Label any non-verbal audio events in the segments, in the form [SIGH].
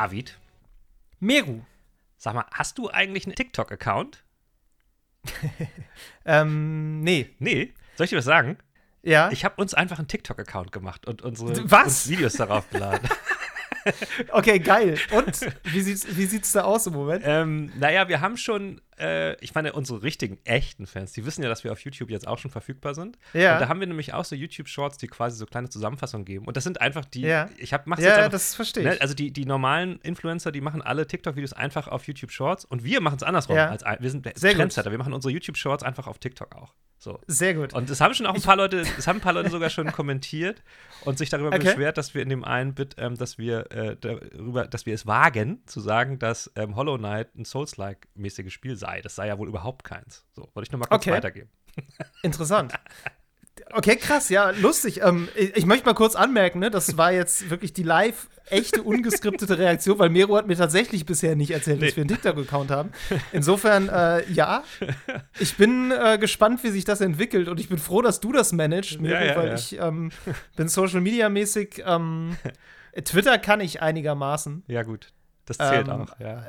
David, Meru. sag mal, hast du eigentlich einen TikTok-Account? [LAUGHS] Ähm, nee. Nee. Soll ich dir was sagen? Ja. Ich habe uns einfach einen TikTok-Account gemacht und unsere Was? Videos darauf geladen. [LAUGHS] Okay, geil. Und wie sieht's, wie sieht's da aus im Moment? ähm, naja, wir haben schon, äh, ich meine, unsere richtigen, echten Fans, die wissen ja, dass wir auf YouTube jetzt auch schon verfügbar sind. Ja. Und da haben wir nämlich auch so YouTube-Shorts, die quasi so kleine Zusammenfassungen geben. Und das sind einfach die, Ja. ich hab, mach's Ja, jetzt einfach, das verstehe ne, ich. Also die, die normalen Influencer, die machen alle TikTok-Videos einfach auf YouTube Shorts und wir machen es andersrum. Ja. Als, wir sind Sehr gut. Trendsetter, wir machen unsere YouTube-Shorts einfach auf TikTok auch. So. Sehr gut. Und es haben schon auch ein paar Leute, es haben ein paar Leute sogar schon [LAUGHS] kommentiert und sich darüber Okay. beschwert, dass wir in dem einen Bit, ähm, dass wir äh, darüber, dass wir es wagen, zu sagen, dass ähm, Hollow Knight ein Souls-like-mäßiges Spiel sei. Das sei ja wohl überhaupt keins. So, wollte ich nur mal kurz Okay. weitergeben. [LAUGHS] Interessant. Okay, krass, ja, lustig. Ähm, ich, ich möchte mal kurz anmerken, ne, das war jetzt wirklich die live, echte, ungeskriptete Reaktion, weil Mero hat mir tatsächlich bisher nicht erzählt, dass Nee. wir einen TikTok-Account haben. Insofern, äh, ja. Ich bin äh, gespannt, wie sich das entwickelt und ich bin froh, dass du das managst, Mero, Ja, ja, weil ja. ich ähm, bin Social-Media-mäßig, ähm, Twitter kann ich einigermaßen. Ja, gut. Das zählt Ähm, auch, ja.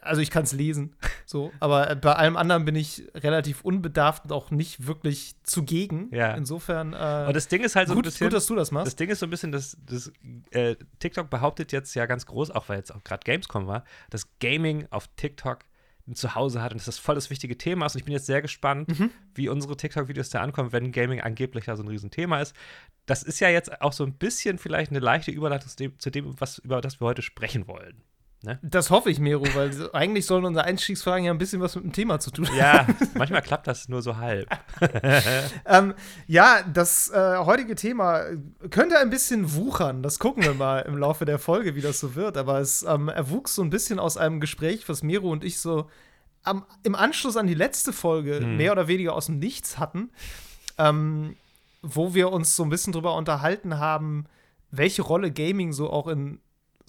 Also ich kann es lesen, so, aber äh, bei allem anderen bin ich relativ unbedarft und auch nicht wirklich zugegen. Ja. Insofern äh, Und das Ding ist halt so gut, ein bisschen. gut, dass du das Das machst. Ding ist so ein bisschen, dass, dass äh, TikTok behauptet jetzt ja ganz groß, auch weil jetzt auch gerade Gamescom war, dass Gaming auf TikTok ein Zuhause hat und dass das voll das wichtige Thema ist. Und ich bin jetzt sehr gespannt, Mhm. wie unsere TikTok-Videos da ankommen, wenn Gaming angeblich ja so ein Riesenthema ist. Das ist ja jetzt auch so ein bisschen vielleicht eine leichte Überleitung zu dem, zu dem was, über das wir heute sprechen wollen. Das hoffe ich, Mero, weil eigentlich sollen unsere Einstiegsfragen ja ein bisschen was mit dem Thema zu tun haben. Ja, [LAUGHS] manchmal klappt das nur so halb. [LAUGHS] Ähm, ja, das äh, heutige Thema könnte ein bisschen wuchern. Das gucken wir mal im Laufe der Folge, wie das so wird. Aber es ähm, erwuchs so ein bisschen aus einem Gespräch, was Mero und ich so am, im Anschluss an die letzte Folge Mhm. mehr oder weniger aus dem Nichts hatten, ähm, wo wir uns so ein bisschen drüber unterhalten haben, welche Rolle Gaming so auch in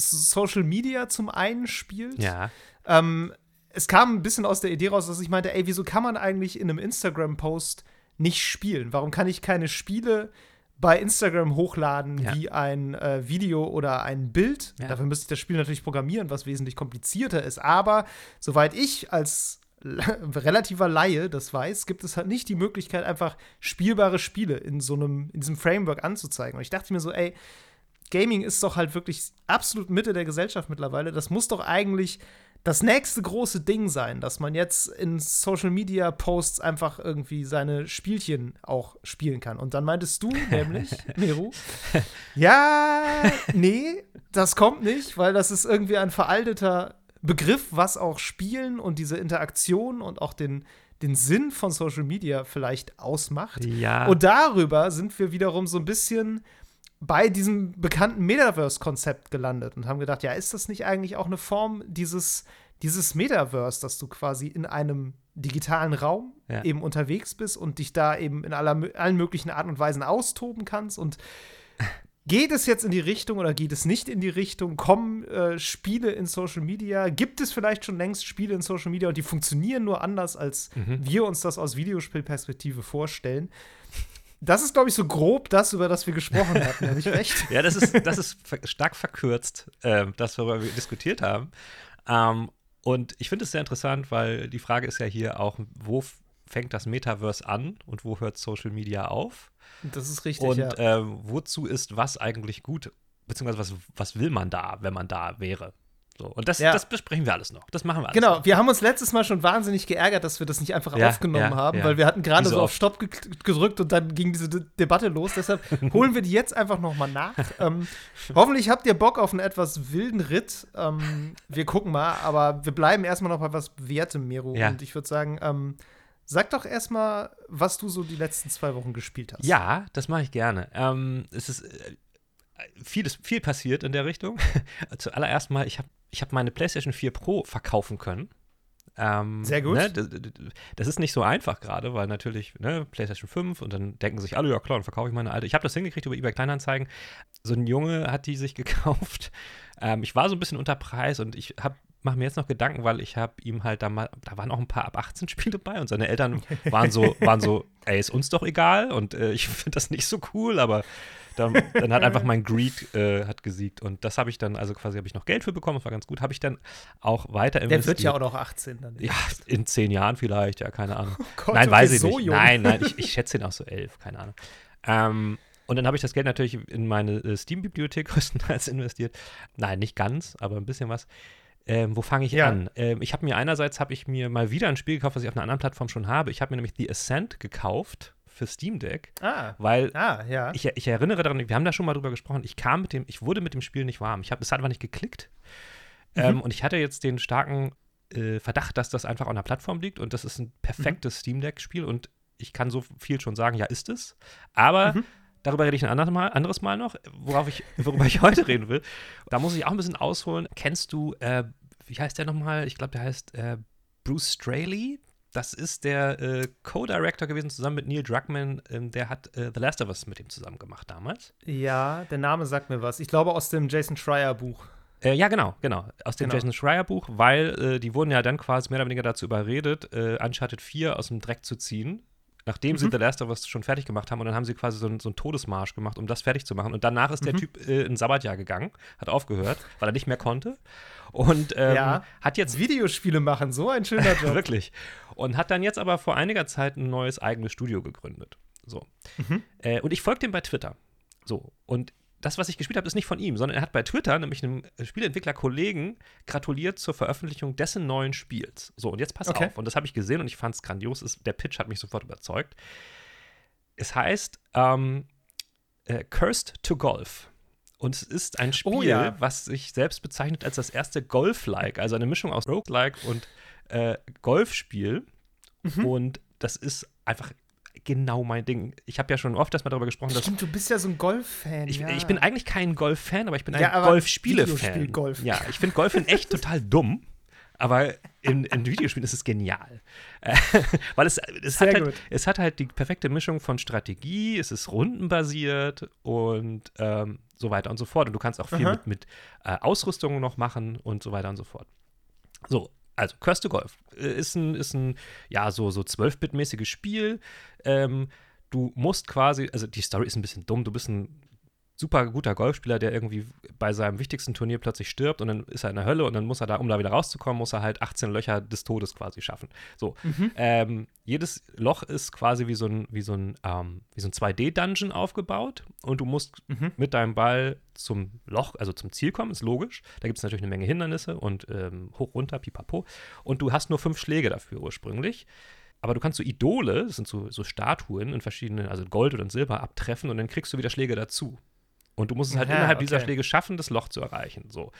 Social Media zum einen spielt. Ja. Ähm, es kam ein bisschen aus der Idee raus, dass ich meinte, ey, wieso kann man eigentlich in einem Instagram-Post nicht spielen? Warum kann ich keine Spiele bei Instagram hochladen Ja. wie ein äh, Video oder ein Bild? Ja. Dafür müsste ich das Spiel natürlich programmieren, was wesentlich komplizierter ist. Aber soweit ich als [LAUGHS] relativer Laie das weiß, gibt es halt nicht die Möglichkeit, einfach spielbare Spiele in so einem, in diesem Framework anzuzeigen. Und ich dachte mir so, ey, Gaming ist doch halt wirklich absolut Mitte der Gesellschaft mittlerweile. Das muss doch eigentlich das nächste große Ding sein, dass man jetzt in Social Media Posts einfach irgendwie seine Spielchen auch spielen kann. Und dann meintest du [LAUGHS] nämlich, Meru, ja, nee, das kommt nicht, weil das ist irgendwie ein veralteter Begriff, was auch Spielen und diese Interaktion und auch den, den Sinn von Social Media vielleicht ausmacht. Ja. Und darüber sind wir wiederum so ein bisschen bei diesem bekannten Metaverse-Konzept gelandet und haben gedacht, ja, ist das nicht eigentlich auch eine Form dieses, dieses Metaverse, dass du quasi in einem digitalen Raum Ja. eben unterwegs bist und dich da eben in aller, allen möglichen Arten und Weisen austoben kannst und [LAUGHS] Geht es jetzt in die Richtung oder geht es nicht in die Richtung? Kommen äh, Spiele in Social Media? Gibt es vielleicht schon längst Spiele in Social Media und die funktionieren nur anders, als wir uns das aus Videospielperspektive vorstellen? Das ist, glaube ich, so grob das, über das wir gesprochen [LAUGHS] hatten. Habe ich recht? Ja, das ist, das ist stark verkürzt, ähm, das, worüber wir diskutiert haben. Ähm, und ich finde es sehr interessant, weil die Frage ist ja hier auch, wo fängt das Metaverse an und wo hört Social Media auf? Das ist richtig, Und ja. ähm, wozu ist was eigentlich gut? Beziehungsweise was, was will man da, wenn man da wäre? So, und das, Ja. das besprechen wir alles noch. Das machen wir alles Genau, noch. wir haben uns letztes Mal schon wahnsinnig geärgert, dass wir das nicht einfach Ja, aufgenommen ja, haben, weil wir hatten gerade so so auf. Stopp ge gedrückt und dann ging diese De Debatte los. Deshalb [LAUGHS] holen wir die jetzt einfach noch mal nach. ähm, hoffentlich habt ihr Bock auf einen etwas wilden Ritt. Ähm, wir gucken mal, aber wir bleiben erstmal noch bei was Wertem, Miro. Ja. Und ich würde sagen, ähm, sag doch erstmal, was du so die letzten zwei Wochen gespielt hast. Ja, das mache ich gerne. Ähm, es ist äh, vieles, viel passiert in der Richtung. [LAUGHS] Zuallererst mal, ich habe ich hab meine PlayStation 4 Pro verkaufen können. Ähm, Sehr gut. Ne, d- d- d- das ist nicht so einfach gerade, weil natürlich ne, PlayStation 5 und dann denken sich alle, ja klar, dann verkaufe ich meine alte. Ich habe das hingekriegt über eBay Kleinanzeigen. So ein Junge hat die sich [LAUGHS] gekauft. Ähm, ich war so ein bisschen unter Preis und ich habe mache mir jetzt noch Gedanken, weil ich habe ihm halt da mal, da waren auch ein paar ab 18 Spiele bei und seine Eltern waren so, waren so, [LAUGHS] ey, ist uns doch egal und äh, ich finde das nicht so cool, aber dann, dann hat einfach mein Greed äh, hat gesiegt und das habe ich dann, also quasi habe ich noch Geld für bekommen, das war ganz gut, habe ich dann auch weiter investiert. Der wird ja auch noch 18 dann. Ja, in zehn Jahren vielleicht, ja, keine Ahnung. Oh Gott, nein, weiß ich so nicht. Jung. Nein, nein, ich, [LAUGHS] ich schätze ihn auch so elf, keine Ahnung. Ähm, und dann habe ich das Geld natürlich in meine äh, Steam-Bibliothek [LAUGHS] größtenteils investiert. Nein, nicht ganz, aber ein bisschen was. Ähm, wo fange ich Ja. an? Ähm, ich habe mir einerseits habe ich mir mal wieder ein Spiel gekauft, was ich auf einer anderen Plattform schon habe. Ich habe mir nämlich The Ascent gekauft für Steam Deck, Ah, weil ah, ja. ich, ich erinnere daran, wir haben da schon mal drüber gesprochen, ich kam mit dem, ich wurde mit dem Spiel nicht warm. Ich habe, es hat einfach nicht geklickt. Ähm, und ich hatte jetzt den starken äh, Verdacht, dass das einfach an der Plattform liegt und das ist ein perfektes Steam Deck-Spiel und ich kann so viel schon sagen, ja, ist es. Aber Mhm. darüber rede ich ein anderes Mal, anderes Mal noch, worauf ich, worüber ich [LAUGHS] heute reden will. Da muss ich auch ein bisschen ausholen. Kennst du, äh, wie heißt der nochmal? Ich glaube, der heißt äh, Bruce Straley. Das ist der äh, Co-Director gewesen, zusammen mit Neil Druckmann. Ähm, der hat äh, The Last of Us mit ihm zusammen gemacht damals. ja, der Name sagt mir was. Ich glaube aus dem Jason Schreier Buch. Äh, ja, genau, genau. Aus dem Genau. Jason Schreier Buch, weil äh, die wurden ja dann quasi mehr oder weniger dazu überredet, äh, Uncharted 4 aus dem Dreck zu ziehen. Nachdem sie Mhm. The Last of Us schon fertig gemacht haben und dann haben sie quasi so, einen- so einen Todesmarsch gemacht, um das fertig zu machen. Und danach ist der Mhm. Typ äh, in Sabbatjahr gegangen, hat aufgehört, weil er nicht mehr konnte. Und ähm, Ja. hat jetzt Videospiele machen, so ein schöner [LAUGHS] Job. Wirklich. Und hat dann jetzt aber vor einiger Zeit ein neues eigenes Studio gegründet. So. Mhm. Äh, und ich folge dem bei Twitter. So. Und das, was ich gespielt habe, ist nicht von ihm, sondern er hat bei Twitter nämlich einem Spieleentwickler-Kollegen gratuliert zur Veröffentlichung dessen neuen Spiels. So, und jetzt pass Okay. auf. Und das habe ich gesehen und ich fand es grandios. Der Pitch hat mich sofort überzeugt. Es heißt ähm, äh, Cursed to Golf. Und es ist ein Spiel, Oh ja. was sich selbst bezeichnet als das erste Golf-like, also eine Mischung aus Roguelike und äh, Golfspiel. Mhm. Und das ist einfach genau mein Ding. Ich habe ja schon oft erstmal darüber gesprochen, dass Stimmt, du bist ja so ein Golf-Fan. ich, ja. ich bin eigentlich kein Golf-Fan, aber ich bin ein Ja, Golfspiele-Fan. Videospiel-Golf. Ja, ich finde Golf in echt [LAUGHS] total dumm. Aber in, in Videospielen ist es genial. [LAUGHS] Weil es, es, Sehr hat halt, es hat halt die perfekte Mischung von Strategie, es ist rundenbasiert und ähm, so weiter und so fort. Und du kannst auch viel Aha. mit, mit äh, Ausrüstung noch machen und so weiter und so fort. So, also Curse to Golf äh, ist ein, ist ein ja, so, so 12-Bit-mäßiges Spiel. Ähm, du musst quasi, also die Story ist ein bisschen dumm, du bist ein super guter Golfspieler, der irgendwie bei seinem wichtigsten Turnier plötzlich stirbt und dann ist er in der Hölle und dann muss er da, um da wieder rauszukommen, muss er halt 18 Löcher des Todes quasi schaffen. So. Mhm. Ähm, jedes Loch ist quasi wie so ein, wie so ein, ähm, wie so ein 2D-Dungeon aufgebaut und du musst Mhm. mit deinem Ball zum Loch, also zum Ziel kommen, ist logisch. Da gibt es natürlich eine Menge Hindernisse und ähm, hoch, runter, pipapo. Und du hast nur fünf Schläge dafür ursprünglich. Aber du kannst so Idole, das sind so, so Statuen in verschiedenen, also Gold oder in Silber, abtreffen und dann kriegst du wieder Schläge dazu. Und du musst es halt Aha, innerhalb dieser okay. Schläge schaffen, das Loch zu erreichen. So.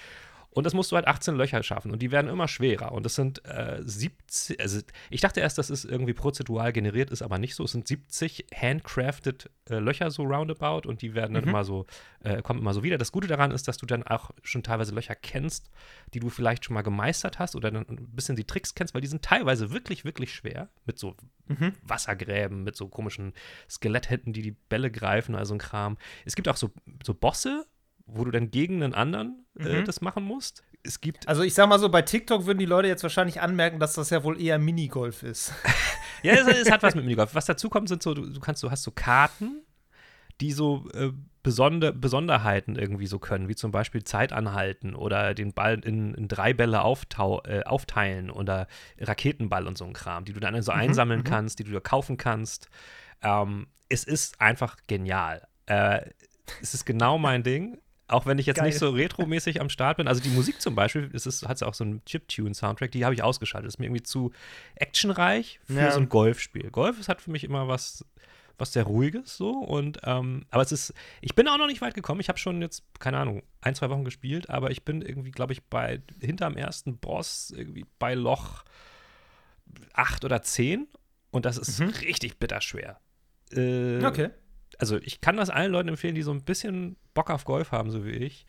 Und das musst du halt 18 Löcher schaffen und die werden immer schwerer. Und das sind äh, 70, also ich dachte erst, dass es irgendwie prozedural generiert ist, aber nicht so. Es sind 70 handcrafted äh, Löcher so roundabout und die werden dann Mhm. immer so, äh, kommen immer so wieder. Das Gute daran ist, dass du dann auch schon teilweise Löcher kennst, die du vielleicht schon mal gemeistert hast oder dann ein bisschen die Tricks kennst, weil die sind teilweise wirklich, wirklich schwer mit so Mhm. Wassergräben, mit so komischen Skeletthänden, die die Bälle greifen, also ein Kram. Es gibt auch so, so Bosse, wo du dann gegen einen anderen äh, Mhm. das machen musst. Es gibt, Also ich sag mal so, bei TikTok würden die Leute jetzt wahrscheinlich anmerken, dass das ja wohl eher Minigolf ist. [LAUGHS] ja, es, es hat was mit Minigolf. Was dazu kommt, sind so, du, du kannst, du hast so Karten, die so äh, Besonder, Besonderheiten irgendwie so können, wie zum Beispiel Zeit anhalten oder den Ball in, in drei Bälle auftau, äh, aufteilen oder Raketenball und so ein Kram, die du dann so einsammeln mhm. kannst, die du dir kaufen kannst. Ähm, es ist einfach genial. Äh, es ist genau mein Ding. Auch wenn ich jetzt Geil. nicht so [LAUGHS] retromäßig am Start bin. Also die Musik zum Beispiel, es ist, hat auch so einen Chiptune-Soundtrack, die habe ich ausgeschaltet. Das ist mir irgendwie zu actionreich für Ja. so ein Golfspiel. Golf ist hat für mich immer was, was sehr Ruhiges so. Und ähm, aber es ist, ich bin auch noch nicht weit gekommen. Ich habe schon jetzt, keine Ahnung, ein, zwei Wochen gespielt, aber ich bin irgendwie, glaube ich, bei hinterm ersten Boss, irgendwie bei Loch 8 oder 10. Und das ist Mhm. richtig bitterschwer. Äh, Okay. Also ich kann das allen Leuten empfehlen, die so ein bisschen Bock auf Golf haben, so wie ich.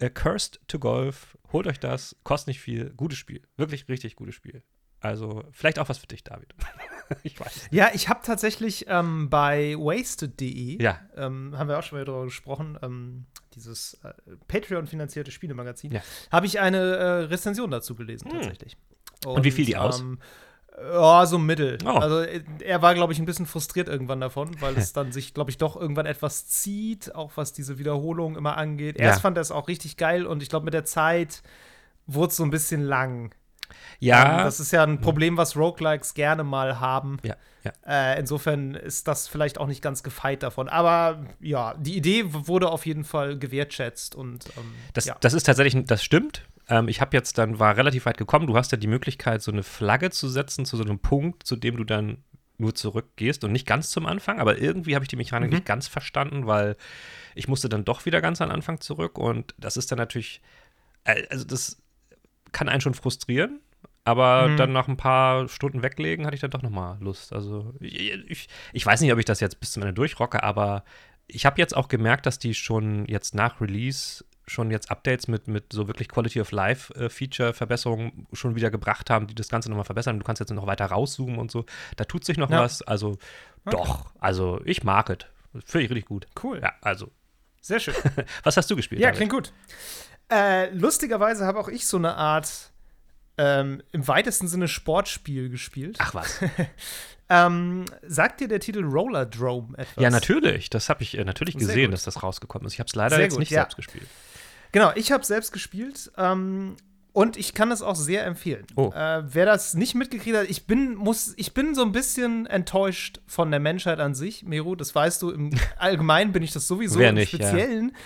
Äh, Cursed to Golf, holt euch das, kostet nicht viel, gutes Spiel, wirklich richtig gutes Spiel. Also vielleicht auch was für dich, David. [LAUGHS] ich weiß. Ja, ich habe tatsächlich ähm, bei wasted.de, ja. ähm, haben wir auch schon mal darüber gesprochen, ähm, dieses äh, Patreon-finanzierte Spielemagazin, ja. habe ich eine äh, Rezension dazu gelesen, hm. tatsächlich. Und, Und, wie fiel die aus? Ja, so mittel. Oh. Also er war, glaube ich, ein bisschen frustriert irgendwann davon, weil es [LAUGHS] dann sich, glaube ich, doch irgendwann etwas zieht, auch was diese Wiederholung immer angeht. Erst ja. fand er es auch richtig geil und ich glaube, mit der Zeit wurde es so ein bisschen lang. Ja. Ähm, das ist ja ein Problem, was Roguelikes gerne mal haben. Ja. ja. Äh, insofern ist das vielleicht auch nicht ganz gefeit davon. Aber ja, die Idee wurde auf jeden Fall gewertschätzt und ähm, das, ja. das ist tatsächlich, das stimmt. Ähm, ich habe jetzt dann, war relativ weit gekommen. Du hast ja die Möglichkeit, so eine Flagge zu setzen zu so einem Punkt, zu dem du dann nur zurückgehst und nicht ganz zum Anfang, aber irgendwie habe ich die Mechanik mhm. nicht ganz verstanden, weil ich musste dann doch wieder ganz am Anfang zurück und das ist dann natürlich, äh, also das kann einen schon frustrieren, aber mhm. dann nach ein paar Stunden weglegen hatte ich dann doch noch mal Lust. Also ich, ich, ich weiß nicht, ob ich das jetzt bis zum Ende durchrocke, aber ich habe jetzt auch gemerkt, dass die schon jetzt nach Release schon jetzt Updates mit, mit so wirklich Quality of Life äh, Feature Verbesserungen schon wieder gebracht haben, die das Ganze nochmal verbessern. Du kannst jetzt noch weiter rauszoomen und so. Da tut sich noch ja. was. Also okay. doch, also ich mag es. Finde ich richtig gut. Cool. Ja, also. Sehr schön. [LAUGHS] was hast du gespielt? Ja, klingt gut. Äh, lustigerweise habe auch ich so eine Art ähm, im weitesten Sinne Sportspiel gespielt. Ach was. [LAUGHS] ähm, sagt dir der Titel Roller Drome etwas? Ja, natürlich. Das habe ich äh, natürlich gesehen, dass das rausgekommen ist. Ich habe es leider Sehr jetzt gut, nicht ja. selbst gespielt. Genau, ich habe selbst gespielt. Ähm, und ich kann das auch sehr empfehlen. Oh. Äh, wer das nicht mitgekriegt hat, ich bin, muss, ich bin so ein bisschen enttäuscht von der Menschheit an sich, Meru. Das weißt du, im [LAUGHS] Allgemeinen bin ich das sowieso. Wer Im nicht, Speziellen ja.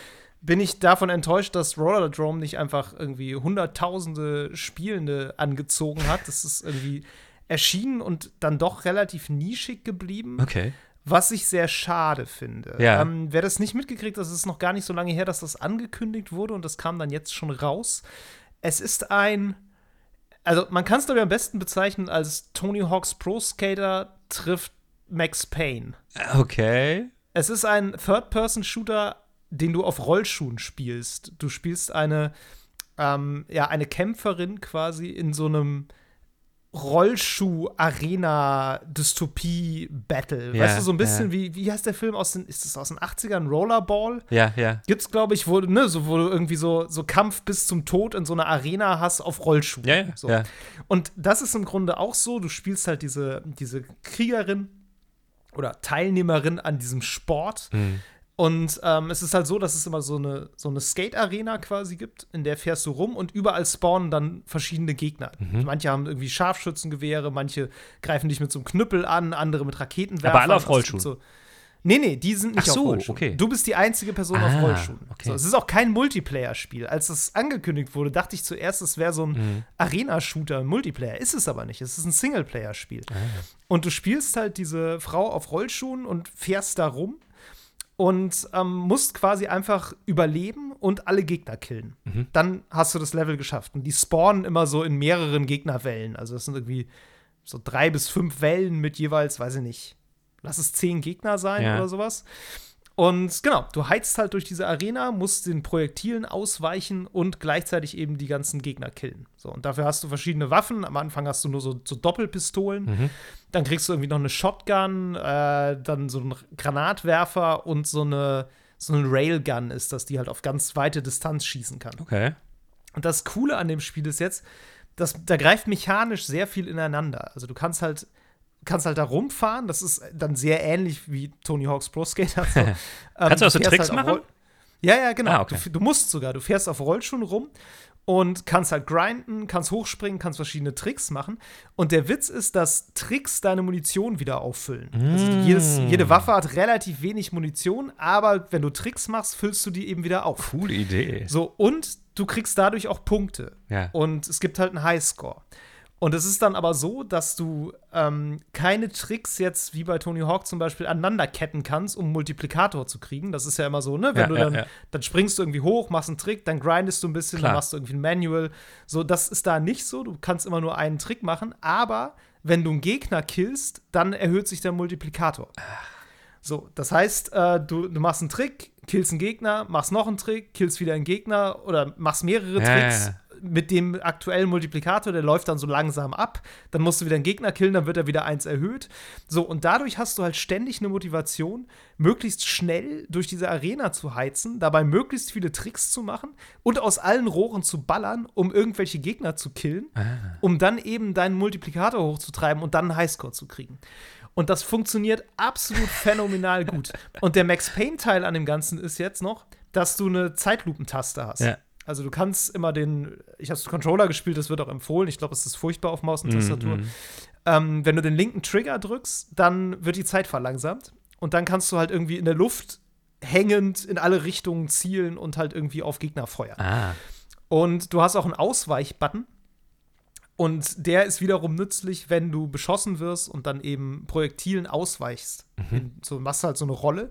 bin ich davon enttäuscht, dass Rollerdrome nicht einfach irgendwie hunderttausende Spielende angezogen hat. Das ist irgendwie erschienen und dann doch relativ nischig geblieben. Okay. Was ich sehr schade finde. Ja. Ähm, wer das nicht mitgekriegt hat, es ist noch gar nicht so lange her, dass das angekündigt wurde und das kam dann jetzt schon raus. Es ist ein, also man kann es glaube ich am besten bezeichnen als Tony Hawk's Pro Skater trifft Max Payne. Okay. Es ist ein Third-Person-Shooter, den du auf Rollschuhen spielst. Du spielst eine, ähm, ja, eine Kämpferin quasi in so einem Rollschuh-Arena-Dystopie-Battle. Ja, weißt du, so ein bisschen ja. wie, wie heißt der Film aus den, ist das aus den 80ern? Rollerball? Ja, ja. Gibt's, glaube ich, wo, ne, so, wo du irgendwie so, so Kampf bis zum Tod in so einer Arena hast auf Rollschuhen. Ja, ja, so. ja. Und das ist im Grunde auch so, du spielst halt diese, diese Kriegerin oder Teilnehmerin an diesem Sport. Mhm. Und ähm, es ist halt so, dass es immer so eine, so eine Skate-Arena quasi gibt, in der fährst du rum und überall spawnen dann verschiedene Gegner. Mhm. Manche haben irgendwie Scharfschützengewehre, manche greifen dich mit so einem Knüppel an, andere mit Raketenwerfern. Aber alle auf Rollschuhen. So Nee, nee, die sind nicht Ach so, auf Rollschuhen. okay. Du bist die einzige Person ah, auf Rollschuhen. Okay. So, es ist auch kein Multiplayer-Spiel. Als das angekündigt wurde, dachte ich zuerst, es wäre so ein mhm. Arena-Shooter, Multiplayer. Ist es aber nicht. Es ist ein Singleplayer-Spiel. Ah. Und du spielst halt diese Frau auf Rollschuhen und fährst da rum und ähm, musst quasi einfach überleben und alle Gegner killen. Mhm. Dann hast du das Level geschafft. Und die spawnen immer so in mehreren Gegnerwellen. Also das sind irgendwie so drei bis fünf Wellen mit jeweils, weiß ich nicht, lass es zehn Gegner sein Ja. oder sowas. Und genau, du heizt halt durch diese Arena, musst den Projektilen ausweichen und gleichzeitig eben die ganzen Gegner killen. So, und dafür hast du verschiedene Waffen. Am Anfang hast du nur so, so Doppelpistolen. Mhm. Dann kriegst du irgendwie noch eine Shotgun, äh, dann so einen Granatwerfer und so eine, so eine Railgun ist das, die halt auf ganz weite Distanz schießen kann. Okay. Und das Coole an dem Spiel ist jetzt, dass da greift mechanisch sehr viel ineinander. Also du kannst halt kannst halt da rumfahren, das ist dann sehr ähnlich wie Tony Hawk's Pro Skater. [LAUGHS] So. Ähm, Kannst du auch so Tricks auf machen? Ja, ja, genau. Ah, okay. du, du musst sogar, du fährst auf Rollschuhen rum und kannst halt grinden, kannst hochspringen, kannst verschiedene Tricks machen. Und der Witz ist, dass Tricks deine Munition wieder auffüllen. Also Mm. jedes, jede Waffe hat relativ wenig Munition, aber wenn du Tricks machst, füllst du die eben wieder auf. Coole Idee. So, und du kriegst dadurch auch Punkte. Ja. Und es gibt halt einen Highscore. Und es ist dann aber so, dass du ähm, keine Tricks jetzt wie bei Tony Hawk zum Beispiel aneinanderketten kannst, um einen Multiplikator zu kriegen. Das ist ja immer so, ne? Wenn Ja, du ja, dann, ja. dann springst du irgendwie hoch, machst einen Trick, dann grindest du ein bisschen, Klar. dann machst du irgendwie ein Manual. So, das ist da nicht so. Du kannst immer nur einen Trick machen, aber wenn du einen Gegner killst, dann erhöht sich der Multiplikator. So, das heißt, äh, du, du machst einen Trick, killst einen Gegner, machst noch einen Trick, killst wieder einen Gegner oder machst mehrere Ja, Tricks ja, ja. Mit dem aktuellen Multiplikator, der läuft dann so langsam ab. Dann musst du wieder einen Gegner killen, dann wird er wieder eins erhöht. So, und dadurch hast du halt ständig eine Motivation, möglichst schnell durch diese Arena zu heizen, dabei möglichst viele Tricks zu machen und aus allen Rohren zu ballern, um irgendwelche Gegner zu killen, Ah. um dann eben deinen Multiplikator hochzutreiben und dann einen Highscore zu kriegen. Und das funktioniert absolut phänomenal gut. [LAUGHS] Und der Max Payne-Teil an dem Ganzen ist jetzt noch, dass du eine Zeitlupentaste hast. Ja. Also du kannst immer den, ich habe Controller gespielt, das wird auch empfohlen. Ich glaube, es ist furchtbar auf Maus und Tastatur. Mhm. Ähm, wenn du den linken Trigger drückst, dann wird die Zeit verlangsamt. Und dann kannst du halt irgendwie in der Luft hängend in alle Richtungen zielen und halt irgendwie auf Gegner feuern. Ah. Und du hast auch einen Ausweich-Button. Und der ist wiederum nützlich, wenn du beschossen wirst und dann eben Projektilen ausweichst. Mhm. So machst du halt so eine Rolle.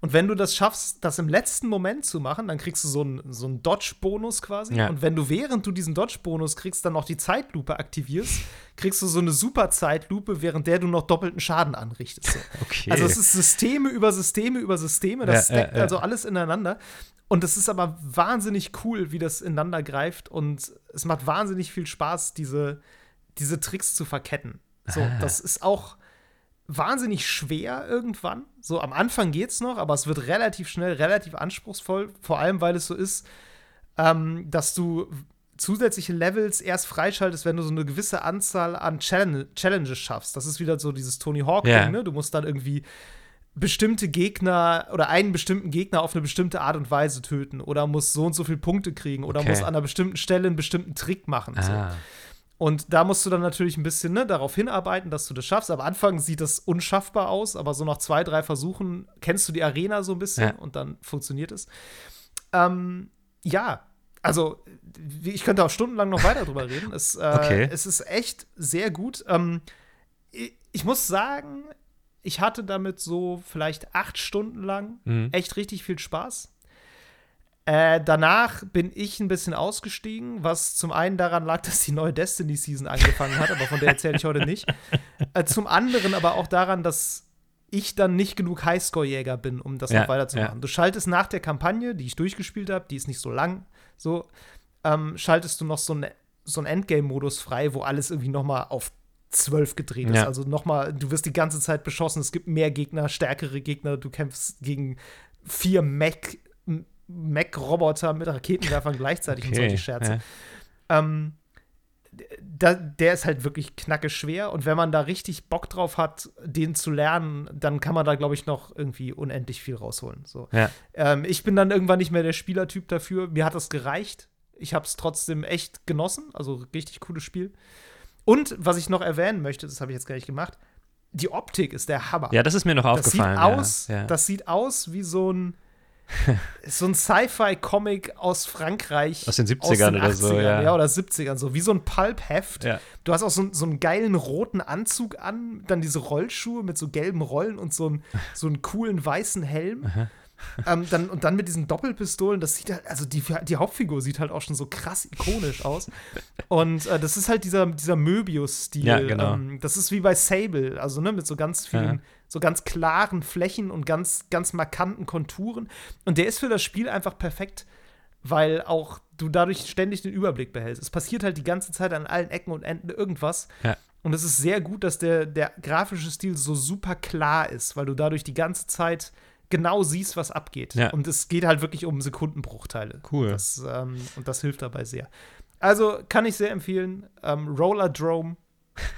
Und wenn du das schaffst, das im letzten Moment zu machen, dann kriegst du so einen, so einen Dodge-Bonus quasi. Ja. Und wenn du während du diesen Dodge-Bonus kriegst, dann noch die Zeitlupe aktivierst, [LAUGHS] kriegst du so eine super Zeitlupe, während der du noch doppelten Schaden anrichtest. So. [LAUGHS] Okay. Also es ist Systeme über Systeme über Systeme, das Ja, ja, steckt ja. also alles ineinander. Und es ist aber wahnsinnig cool, wie das ineinander greift und es macht wahnsinnig viel Spaß, diese, diese Tricks zu verketten. So, Ah. das ist auch wahnsinnig schwer irgendwann. So am Anfang geht's noch, aber es wird relativ schnell, relativ anspruchsvoll, vor allem weil es so ist, ähm, dass du zusätzliche Levels erst freischaltest, wenn du so eine gewisse Anzahl an Challenge Challenges schaffst. Das ist wieder so dieses Tony Hawk-Ding, Ja. ne? Du musst dann irgendwie bestimmte Gegner oder einen bestimmten Gegner auf eine bestimmte Art und Weise töten oder muss so und so viele Punkte kriegen oder Okay. muss an einer bestimmten Stelle einen bestimmten Trick machen. So. Ah. Und da musst du dann natürlich ein bisschen ne, darauf hinarbeiten, dass du das schaffst. Am Anfang sieht das unschaffbar aus, aber so nach zwei, drei Versuchen kennst du die Arena so ein bisschen Ja. und dann funktioniert es. Ähm, ja, also ich könnte auch stundenlang noch weiter drüber reden. Es, äh, Okay. es ist echt sehr gut. Ähm, ich, ich muss sagen, ich hatte damit so vielleicht acht Stunden lang Mhm. echt richtig viel Spaß. Äh, danach bin ich ein bisschen ausgestiegen, was zum einen daran lag, [LAUGHS] dass die neue Destiny-Season angefangen hat, aber von der erzähle ich heute nicht. [LAUGHS] Äh, zum anderen aber auch daran, dass ich dann nicht genug Highscore-Jäger bin, um das Ja, noch weiterzumachen. ja. Du schaltest nach der Kampagne, die ich durchgespielt habe, die ist nicht so lang, so, ähm, schaltest du noch so, ein- so einen Endgame-Modus frei, wo alles irgendwie noch mal auf 12 gedreht ist. Ja. Also noch mal, du wirst die ganze Zeit beschossen, es gibt mehr Gegner, stärkere Gegner, du kämpfst gegen vier Mech Mech-Roboter mit Raketenwerfern gleichzeitig und Okay, solche Scherze. ja. Ähm, da, der ist halt wirklich knacke schwer und wenn man da richtig Bock drauf hat, den zu lernen, dann kann man da, glaube ich, noch irgendwie unendlich viel rausholen. So. Ja. Ähm, ich bin dann irgendwann nicht mehr der Spielertyp dafür. Mir hat das gereicht. Ich habe es trotzdem echt genossen. Also richtig cooles Spiel. Und was ich noch erwähnen möchte, das habe ich jetzt gar nicht gemacht, die Optik ist der Hammer. ja, das ist mir noch das sieht aufgefallen. aus, ja. Ja. das sieht aus wie so ein [LAUGHS] so ein Sci-Fi-Comic aus Frankreich. Aus den 70ern oder so, 80ern, ja. ja. Oder 70ern, so wie so ein Pulp-Heft. Ja. Du hast auch so, so einen geilen roten Anzug an, dann diese Rollschuhe mit so gelben Rollen und so, ein, so einen coolen weißen Helm. Ähm, dann, und dann mit diesen Doppelpistolen, das sieht halt, also die, die Hauptfigur sieht halt auch schon so krass ikonisch aus. Und äh, das ist halt dieser, dieser Möbius-Stil. Ja, genau. ähm, das ist wie bei Sable, also ne, mit so ganz vielen, Ja. so ganz klaren Flächen und ganz, ganz markanten Konturen. Und der ist für das Spiel einfach perfekt, weil auch du dadurch ständig den Überblick behältst. Es passiert halt die ganze Zeit an allen Ecken und Enden irgendwas. Ja. Und es ist sehr gut, dass der, der grafische Stil so super klar ist, weil du dadurch die ganze Zeit genau siehst, was abgeht. Ja. Und es geht halt wirklich um Sekundenbruchteile. Cool. Das, ähm, und das hilft dabei sehr. Also kann ich sehr empfehlen. Ähm, Roller Drome,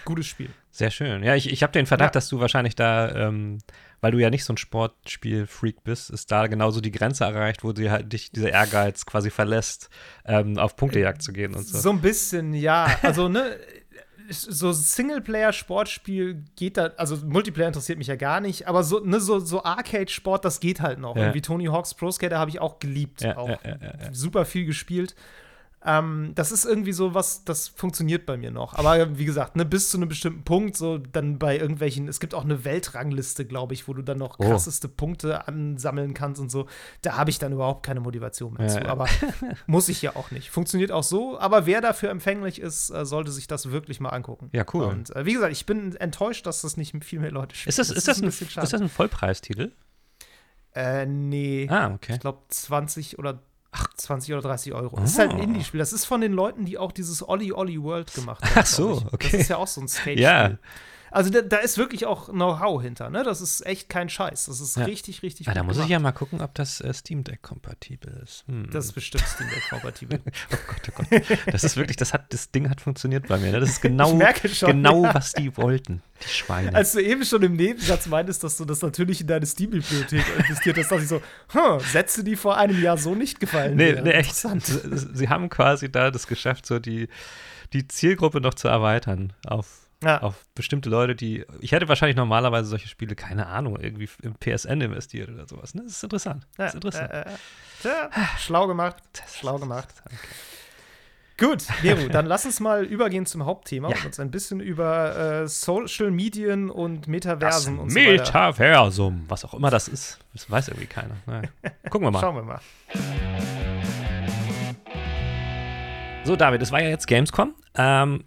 gutes Spiel. [LAUGHS] Sehr schön. Ja, ich, ich habe den Verdacht, Ja. dass du wahrscheinlich da, ähm, weil du ja nicht so ein Sportspiel-Freak bist, ist da genauso die Grenze erreicht, wo dir halt dich dieser Ehrgeiz quasi verlässt, ähm, auf Punktejagd zu gehen und so. So ein bisschen, ja. Also, ne, so Singleplayer-Sportspiel geht da, also Multiplayer interessiert mich ja gar nicht, aber so, ne, so, so Arcade-Sport, das geht halt noch. Ja. Irgendwie Tony Hawk's Pro Skater habe ich auch geliebt. Ja, auch ja. super viel gespielt. Ähm, das ist irgendwie so was, das funktioniert bei mir noch. Aber wie gesagt, ne, bis zu einem bestimmten Punkt, so dann bei irgendwelchen, es gibt auch eine Weltrangliste, glaube ich, wo du dann noch Oh. krasseste Punkte ansammeln kannst und so. Da habe ich dann überhaupt keine Motivation mehr Ja, zu. ja. Aber [LAUGHS] muss ich ja auch nicht. Funktioniert auch so. Aber wer dafür empfänglich ist, äh, sollte sich das wirklich mal angucken. Ja, cool. Und äh, wie gesagt, ich bin enttäuscht, dass das nicht viel mehr Leute spielen. Ist das, ist, das ein, schade. ist das ein Vollpreistitel? Äh, nee. Ah, okay. Ich glaube 20 oder 20 oder 30 Euro. Das ist halt ein Oh. Indie-Spiel. Das ist von den Leuten, die auch dieses Olli Olli World gemacht haben. Ach so, okay. Das ist ja auch so ein Skate-Spiel. Ja. Also da, da ist wirklich auch Know-how hinter, ne? Das ist echt kein Scheiß. Das ist Ja. richtig, richtig Ah, da muss ich ja mal gucken, ob das äh, Steam Deck kompatibel ist. Hm. Das ist bestimmt Steam Deck kompatibel. [LAUGHS] oh Gott, oh Gott. Das ist wirklich, das hat, das Ding hat funktioniert bei mir. Ne? Das ist [LAUGHS] genau, schon, genau ja. was die wollten, die Schweine. Als du eben schon im Nebensatz meintest, dass du das natürlich in deine Steam-Bibliothek investiert hast, dachte ich so, hm, Sätze, die vor einem Jahr so nicht gefallen Nee, wären. nee, echt. Sie haben quasi da das geschafft, so die, die Zielgruppe noch zu erweitern auf, Ja. auf bestimmte Leute, die. Ich hätte wahrscheinlich normalerweise solche Spiele, keine Ahnung, irgendwie im PSN investiert oder sowas. Ne? Das ist interessant. Das ist interessant. Äh, äh. Tja, schlau gemacht. Das Schlau gemacht. interessant. Gut, Nero, dann [LAUGHS] lass uns mal übergehen zum Hauptthema Ja. und uns ein bisschen über äh, Social Medien und Das Metaversen und so weiter. Metaversum, was auch immer das ist, das weiß irgendwie keiner. Naja. Gucken wir mal. Schauen wir mal. So, David, es war ja jetzt Gamescom. Ähm,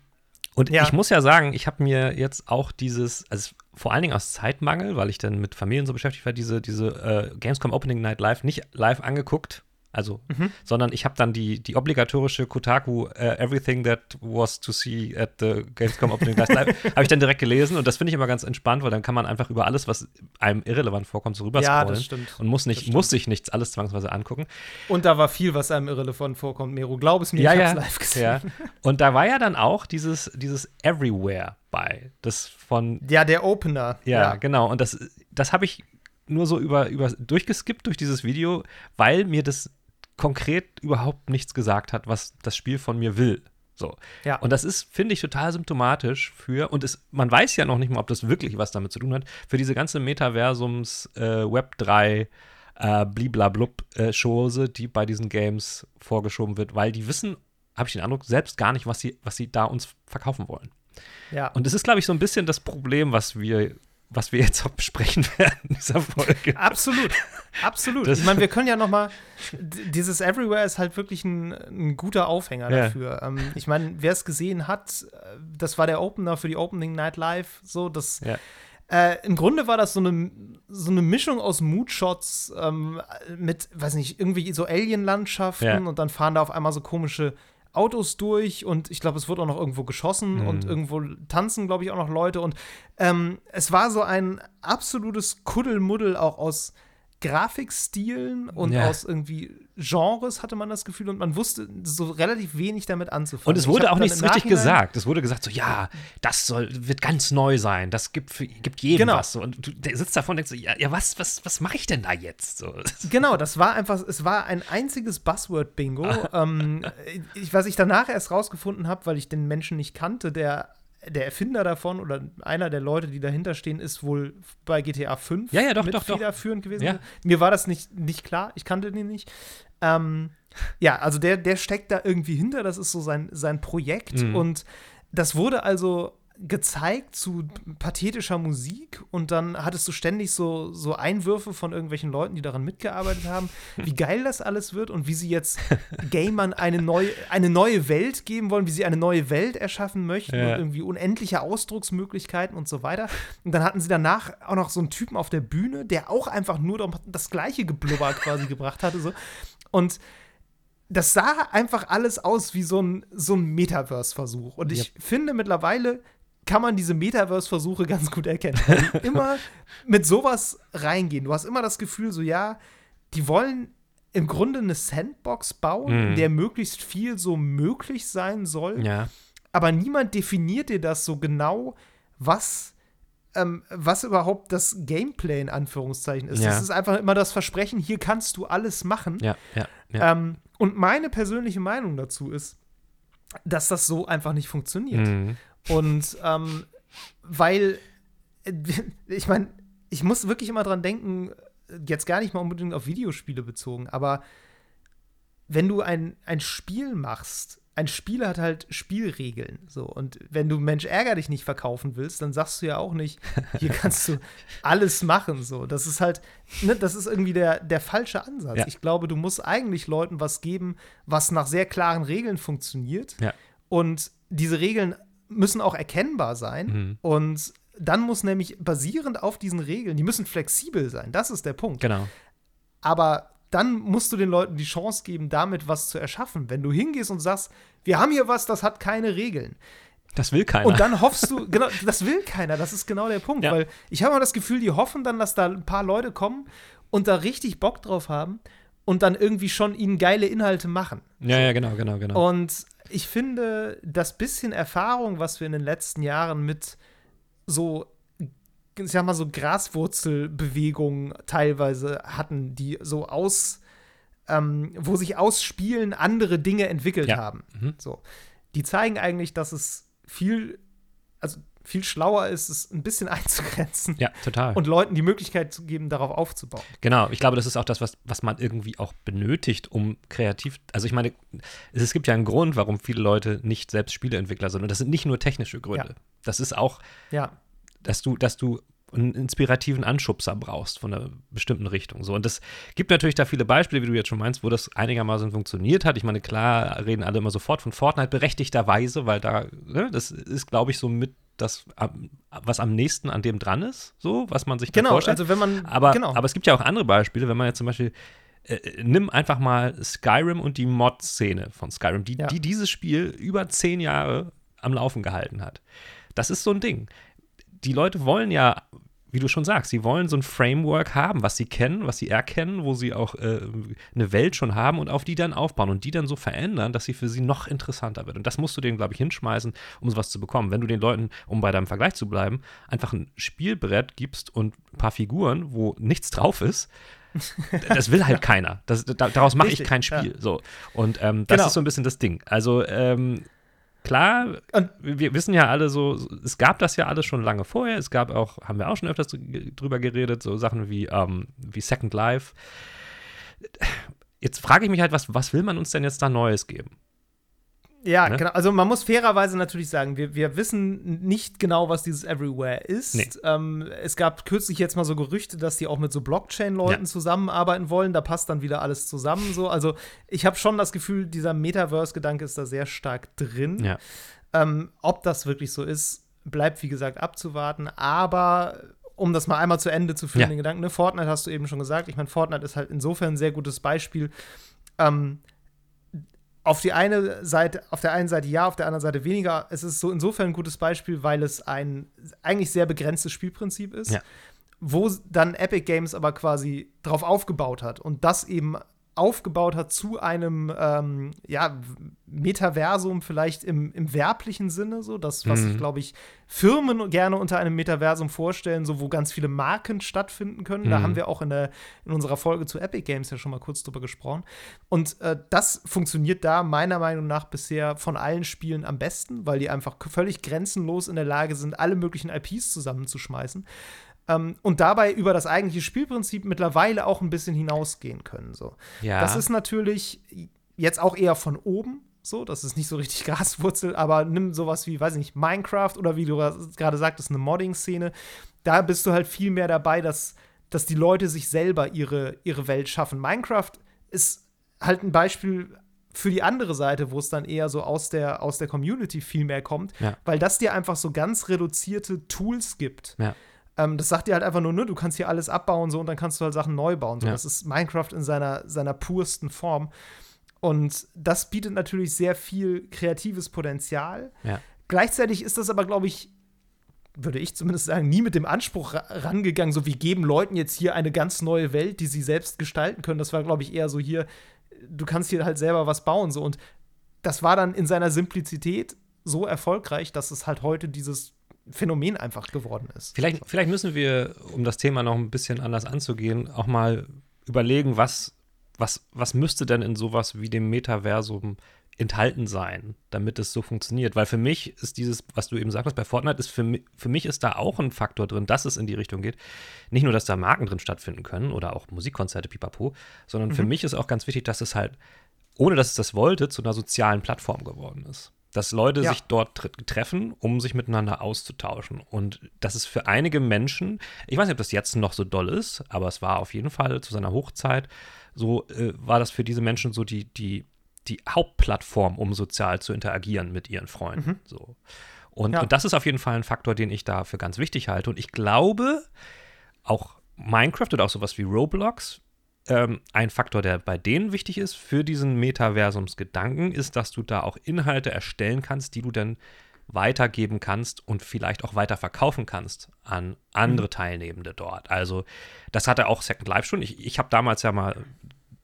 und Ja. ich muss ja sagen, ich habe mir jetzt auch dieses, also vor allen Dingen aus Zeitmangel, weil ich dann mit Familien so beschäftigt war, diese, diese äh, Gamescom Opening Night Live nicht live angeguckt. Also, Mhm. sondern ich habe dann die, die obligatorische Kotaku äh, Everything That Was to See at the Gamescom Opening Night Live, [LAUGHS] habe ich dann direkt gelesen und das finde ich immer ganz entspannt, weil dann kann man einfach über alles, was einem irrelevant vorkommt, so Ja, rüberscrollen stimmt. und muss, nicht, muss sich nichts alles zwangsweise angucken. Und da war viel, was einem irrelevant vorkommt, Mero. Glaub es mir, ja, ich ja, hab's live gesehen. ja. Und da war ja dann auch dieses, dieses Everywhere bei. Das von, Ja, der Opener. ja, genau. Und das, das habe ich nur so über, über durchgeskippt durch dieses Video, weil mir das konkret überhaupt nichts gesagt hat, was das Spiel von mir will. So. Ja. Und das ist, finde ich, total symptomatisch für, und es, man weiß ja noch nicht mal, ob das wirklich was damit zu tun hat, für diese ganze Metaversums äh, Web 3 äh, bliblablub äh, die bei diesen Games vorgeschoben wird, weil die wissen, habe ich den Eindruck, selbst gar nicht, was sie, was sie da uns verkaufen wollen. ja. Und das ist, glaube ich, so ein bisschen das Problem, was wir, was wir jetzt auch besprechen [LAUGHS] werden in dieser Folge. Absolut, absolut. Das- ich meine, wir [LAUGHS] können ja noch mal, dieses Everywhere ist halt wirklich ein, ein guter Aufhänger Ja. dafür. Ähm, ich meine, wer es gesehen hat, äh, das war der Opener für die Opening Night Live, so, das Ja. Äh, Im Grunde war das so eine, so eine Mischung aus Moodshots ähm, mit, weiß nicht, irgendwie so Alien-Landschaften Ja. und dann fahren da auf einmal so komische Autos durch und ich glaube, es wird auch noch irgendwo geschossen Mhm. und irgendwo tanzen, glaube ich, auch noch Leute. Und ähm, es war so ein absolutes Kuddelmuddel auch aus Grafikstilen und Ja. aus irgendwie Genres, hatte man das Gefühl, und man wusste so relativ wenig damit anzufangen. Und es wurde auch nichts richtig gesagt. Es wurde gesagt, so, ja, das soll, wird ganz neu sein. Das gibt, für, gibt jedem Genau. was. So. Und du der sitzt davon und denkst so, ja, ja was, was, was mache ich denn da jetzt? So. [LAUGHS] Genau, das war einfach, es war ein einziges Buzzword-Bingo. [LAUGHS] ähm, ich, was ich danach erst rausgefunden habe, weil ich den Menschen nicht kannte, der, der Erfinder davon oder einer der Leute, die dahinter stehen, ist wohl bei GTA 5 Ja, ja, doch, mit doch, doch. federführend gewesen. Ja. Mir war das nicht, nicht klar, ich kannte den nicht. Ähm, ja, also der, der steckt da irgendwie hinter, das ist so sein, sein Projekt Mhm. und das wurde also gezeigt zu pathetischer Musik und dann hattest du ständig so, so Einwürfe von irgendwelchen Leuten, die daran mitgearbeitet haben, wie geil das alles wird und wie sie jetzt [LAUGHS] Gamern eine neue, eine neue Welt geben wollen, wie sie eine neue Welt erschaffen möchten Ja. und irgendwie unendliche Ausdrucksmöglichkeiten und so weiter. Und dann hatten sie danach auch noch so einen Typen auf der Bühne, der auch einfach nur das gleiche Geblubber quasi gebracht hatte. So. Und das sah einfach alles aus wie so ein, so ein Metaverse-Versuch. Und ich finde mittlerweile kann man diese Metaverse-Versuche ganz gut erkennen. [LAUGHS] Immer mit sowas reingehen. Du hast immer das Gefühl, so ja, die wollen im Grunde eine Sandbox bauen, in Mhm. der möglichst viel so möglich sein soll. Ja. Aber niemand definiert dir das so genau, was, ähm, was überhaupt das Gameplay in Anführungszeichen ist. Ja. Das ist einfach immer das Versprechen, hier kannst du alles machen. Ja, ja. Ähm, und meine persönliche Meinung dazu ist, dass das so einfach nicht funktioniert. Mhm. Und ähm, weil, äh, [LAUGHS] ich meine, ich muss wirklich immer dran denken, jetzt gar nicht mal unbedingt auf Videospiele bezogen, aber wenn du ein, ein Spiel machst, ein Spiel hat halt Spielregeln. So. Und wenn du Mensch ärger dich nicht verkaufen willst, dann sagst du ja auch nicht, hier [LAUGHS] kannst du alles machen. So. Das ist halt, ne, das ist irgendwie der, der falsche Ansatz. Ja. Ich glaube, du musst eigentlich Leuten was geben, was nach sehr klaren Regeln funktioniert. Ja. Und diese Regeln müssen auch erkennbar sein. Mhm. Und dann muss nämlich basierend auf diesen Regeln, die müssen flexibel sein. Das ist der Punkt. Genau. aber dann musst du den Leuten die Chance geben, damit was zu erschaffen. Wenn du hingehst und sagst, wir haben hier was, das hat keine Regeln. Das will keiner. Und dann [LAUGHS] hoffst du, genau, das will keiner, das ist genau der Punkt, Ja. weil ich habe immer das Gefühl, die hoffen dann, dass da ein paar Leute kommen und da richtig Bock drauf haben und dann irgendwie schon ihnen geile Inhalte machen. ja, ja, genau, genau, genau. Und ich finde, das bisschen Erfahrung, was wir in den letzten Jahren mit so, ich sag mal, so Graswurzelbewegungen teilweise hatten, die so aus, ähm, wo sich aus Spielen andere Dinge entwickelt Ja. haben. Mhm. So. Die zeigen eigentlich, dass es viel, also viel schlauer ist, es ein bisschen [LAUGHS] einzugrenzen ja, total. und Leuten die Möglichkeit zu geben, darauf aufzubauen. Genau, ich glaube, das ist auch das, was, was man irgendwie auch benötigt, um kreativ. Also ich meine, es, gibt ja einen Grund, warum viele Leute nicht selbst Spieleentwickler sind. Und das sind nicht nur technische Gründe. Ja. Das ist auch, Ja, dass du, dass du einen inspirativen Anschubser brauchst von einer bestimmten Richtung. So. Und es gibt natürlich da viele Beispiele, wie du jetzt schon meinst, wo das einigermaßen funktioniert hat. Ich meine, klar reden alle immer sofort von Fortnite, berechtigterweise, weil da, ne, das ist, glaube ich, so mit das, was am nächsten an dem dran ist, so, was man sich da genau. vorstellt. Also wenn man, Aber, genau. aber es gibt ja auch andere Beispiele, wenn man jetzt zum Beispiel äh, nimm einfach mal Skyrim und die Mod-Szene von Skyrim, die, Ja. die dieses Spiel über zehn Jahre am Laufen gehalten hat. Das ist so ein Ding. Die Leute wollen ja, wie du schon sagst, sie wollen so ein Framework haben, was sie kennen, was sie erkennen, wo sie auch äh, eine Welt schon haben und auf die dann aufbauen und die dann so verändern, dass sie für sie noch interessanter wird. Und das musst du denen, glaube ich, hinschmeißen, um sowas zu bekommen. Wenn du den Leuten, um bei deinem Vergleich zu bleiben, einfach ein Spielbrett gibst und ein paar Figuren, wo nichts drauf ist, [LAUGHS] das will halt keiner. Das, da, daraus mache ich kein Spiel. So. Und ähm, das Genau. ist so ein bisschen das Ding. Also, ähm, klar, Und- wir wissen ja alle so, es gab das ja alles schon lange vorher. Es gab auch, haben wir auch schon öfters drüber geredet, so Sachen wie, ähm, wie Second Life. Jetzt frage ich mich halt, was, was will man uns denn jetzt da Neues geben? Ja, Ne? genau. Also man muss fairerweise natürlich sagen, wir, wir wissen nicht genau, was dieses Everywhere ist. Nee. Ähm, es gab kürzlich jetzt mal so Gerüchte, dass die auch mit so Blockchain-Leuten Ja. zusammenarbeiten wollen. Da passt dann wieder alles zusammen. So. Also ich habe schon das Gefühl, dieser Metaverse-Gedanke ist da sehr stark drin. Ja. Ähm, ob das wirklich so ist, bleibt wie gesagt abzuwarten. Aber um das mal einmal zu Ende zu führen, Ja. den Gedanken, ne, Fortnite hast du eben schon gesagt. Ich meine, Fortnite ist halt insofern ein sehr gutes Beispiel. Ähm, auf die eine Seite, auf der einen Seite ja, auf der anderen Seite weniger. Es ist so insofern ein gutes Beispiel, weil es ein eigentlich sehr begrenztes Spielprinzip ist, Ja. wo dann Epic Games aber quasi drauf aufgebaut hat und das eben aufgebaut hat zu einem ähm, ja, Metaversum vielleicht im, im werblichen Sinne, so das, was Mhm. glaube ich, Firmen gerne unter einem Metaversum vorstellen, so wo ganz viele Marken stattfinden können. Da Mhm. haben wir auch in, der, in unserer Folge zu Epic Games ja schon mal kurz drüber gesprochen. Und äh, das funktioniert da meiner Meinung nach bisher von allen Spielen am besten, weil die einfach völlig grenzenlos in der Lage sind, alle möglichen IPs zusammenzuschmeißen. Ähm, und dabei über das eigentliche Spielprinzip mittlerweile auch ein bisschen hinausgehen können. So. Ja. Das ist natürlich jetzt auch eher von oben. So, das ist nicht so richtig [LAUGHS] Graswurzel, aber nimm sowas wie, weiß ich nicht, Minecraft oder wie du gerade sagtest, eine Modding-Szene. Da bist du halt viel mehr dabei, dass, dass die Leute sich selber ihre, ihre Welt schaffen. Minecraft ist halt ein Beispiel für die andere Seite, wo es dann eher so aus der, aus der Community viel mehr kommt, Ja. weil das dir einfach so ganz reduzierte Tools gibt. Ja. Ähm, das sagt dir halt einfach nur, ne, du kannst hier alles abbauen so und dann kannst du halt Sachen neu bauen. So. Ja. Das ist Minecraft in seiner, seiner pursten Form. Und das bietet natürlich sehr viel kreatives Potenzial. Ja. Gleichzeitig ist das aber, glaube ich, würde ich zumindest sagen, nie mit dem Anspruch ra rangegangen, so wir geben Leuten jetzt hier eine ganz neue Welt, die sie selbst gestalten können. Das war, glaube ich, eher so hier, du kannst hier halt selber was bauen. So. Und das war dann in seiner Simplizität so erfolgreich, dass es halt heute dieses Phänomen einfach geworden ist. Vielleicht, vielleicht müssen wir, um das Thema noch ein bisschen anders anzugehen, auch mal überlegen, was, was, was müsste denn in sowas wie dem Metaversum enthalten sein, damit es so funktioniert. Weil für mich ist dieses, was du eben sagtest, bei Fortnite ist für, für mich ist da auch ein Faktor drin, dass es in die Richtung geht. Nicht nur, dass da Marken drin stattfinden können oder auch Musikkonzerte, pipapo, sondern für mich ist auch ganz wichtig, dass es halt, ohne dass es das wollte, zu einer sozialen Plattform geworden ist. Dass Leute Ja. sich dort tre treffen, um sich miteinander auszutauschen. Und das ist für einige Menschen, ich weiß nicht, ob das jetzt noch so doll ist, aber es war auf jeden Fall zu seiner Hochzeit, so äh, war das für diese Menschen so die, die, die Hauptplattform, um sozial zu interagieren mit ihren Freunden. So. Und, Ja. und das ist auf jeden Fall ein Faktor, den ich da für ganz wichtig halte. Und ich glaube, auch Minecraft oder auch sowas wie Roblox ähm, ein Faktor, der bei denen wichtig ist für diesen Metaversumsgedanken, ist, dass du da auch Inhalte erstellen kannst, die du dann weitergeben kannst und vielleicht auch weiter verkaufen kannst an andere mhm. Teilnehmende dort. Also das hatte auch Second Life schon. Ich, ich habe damals ja mal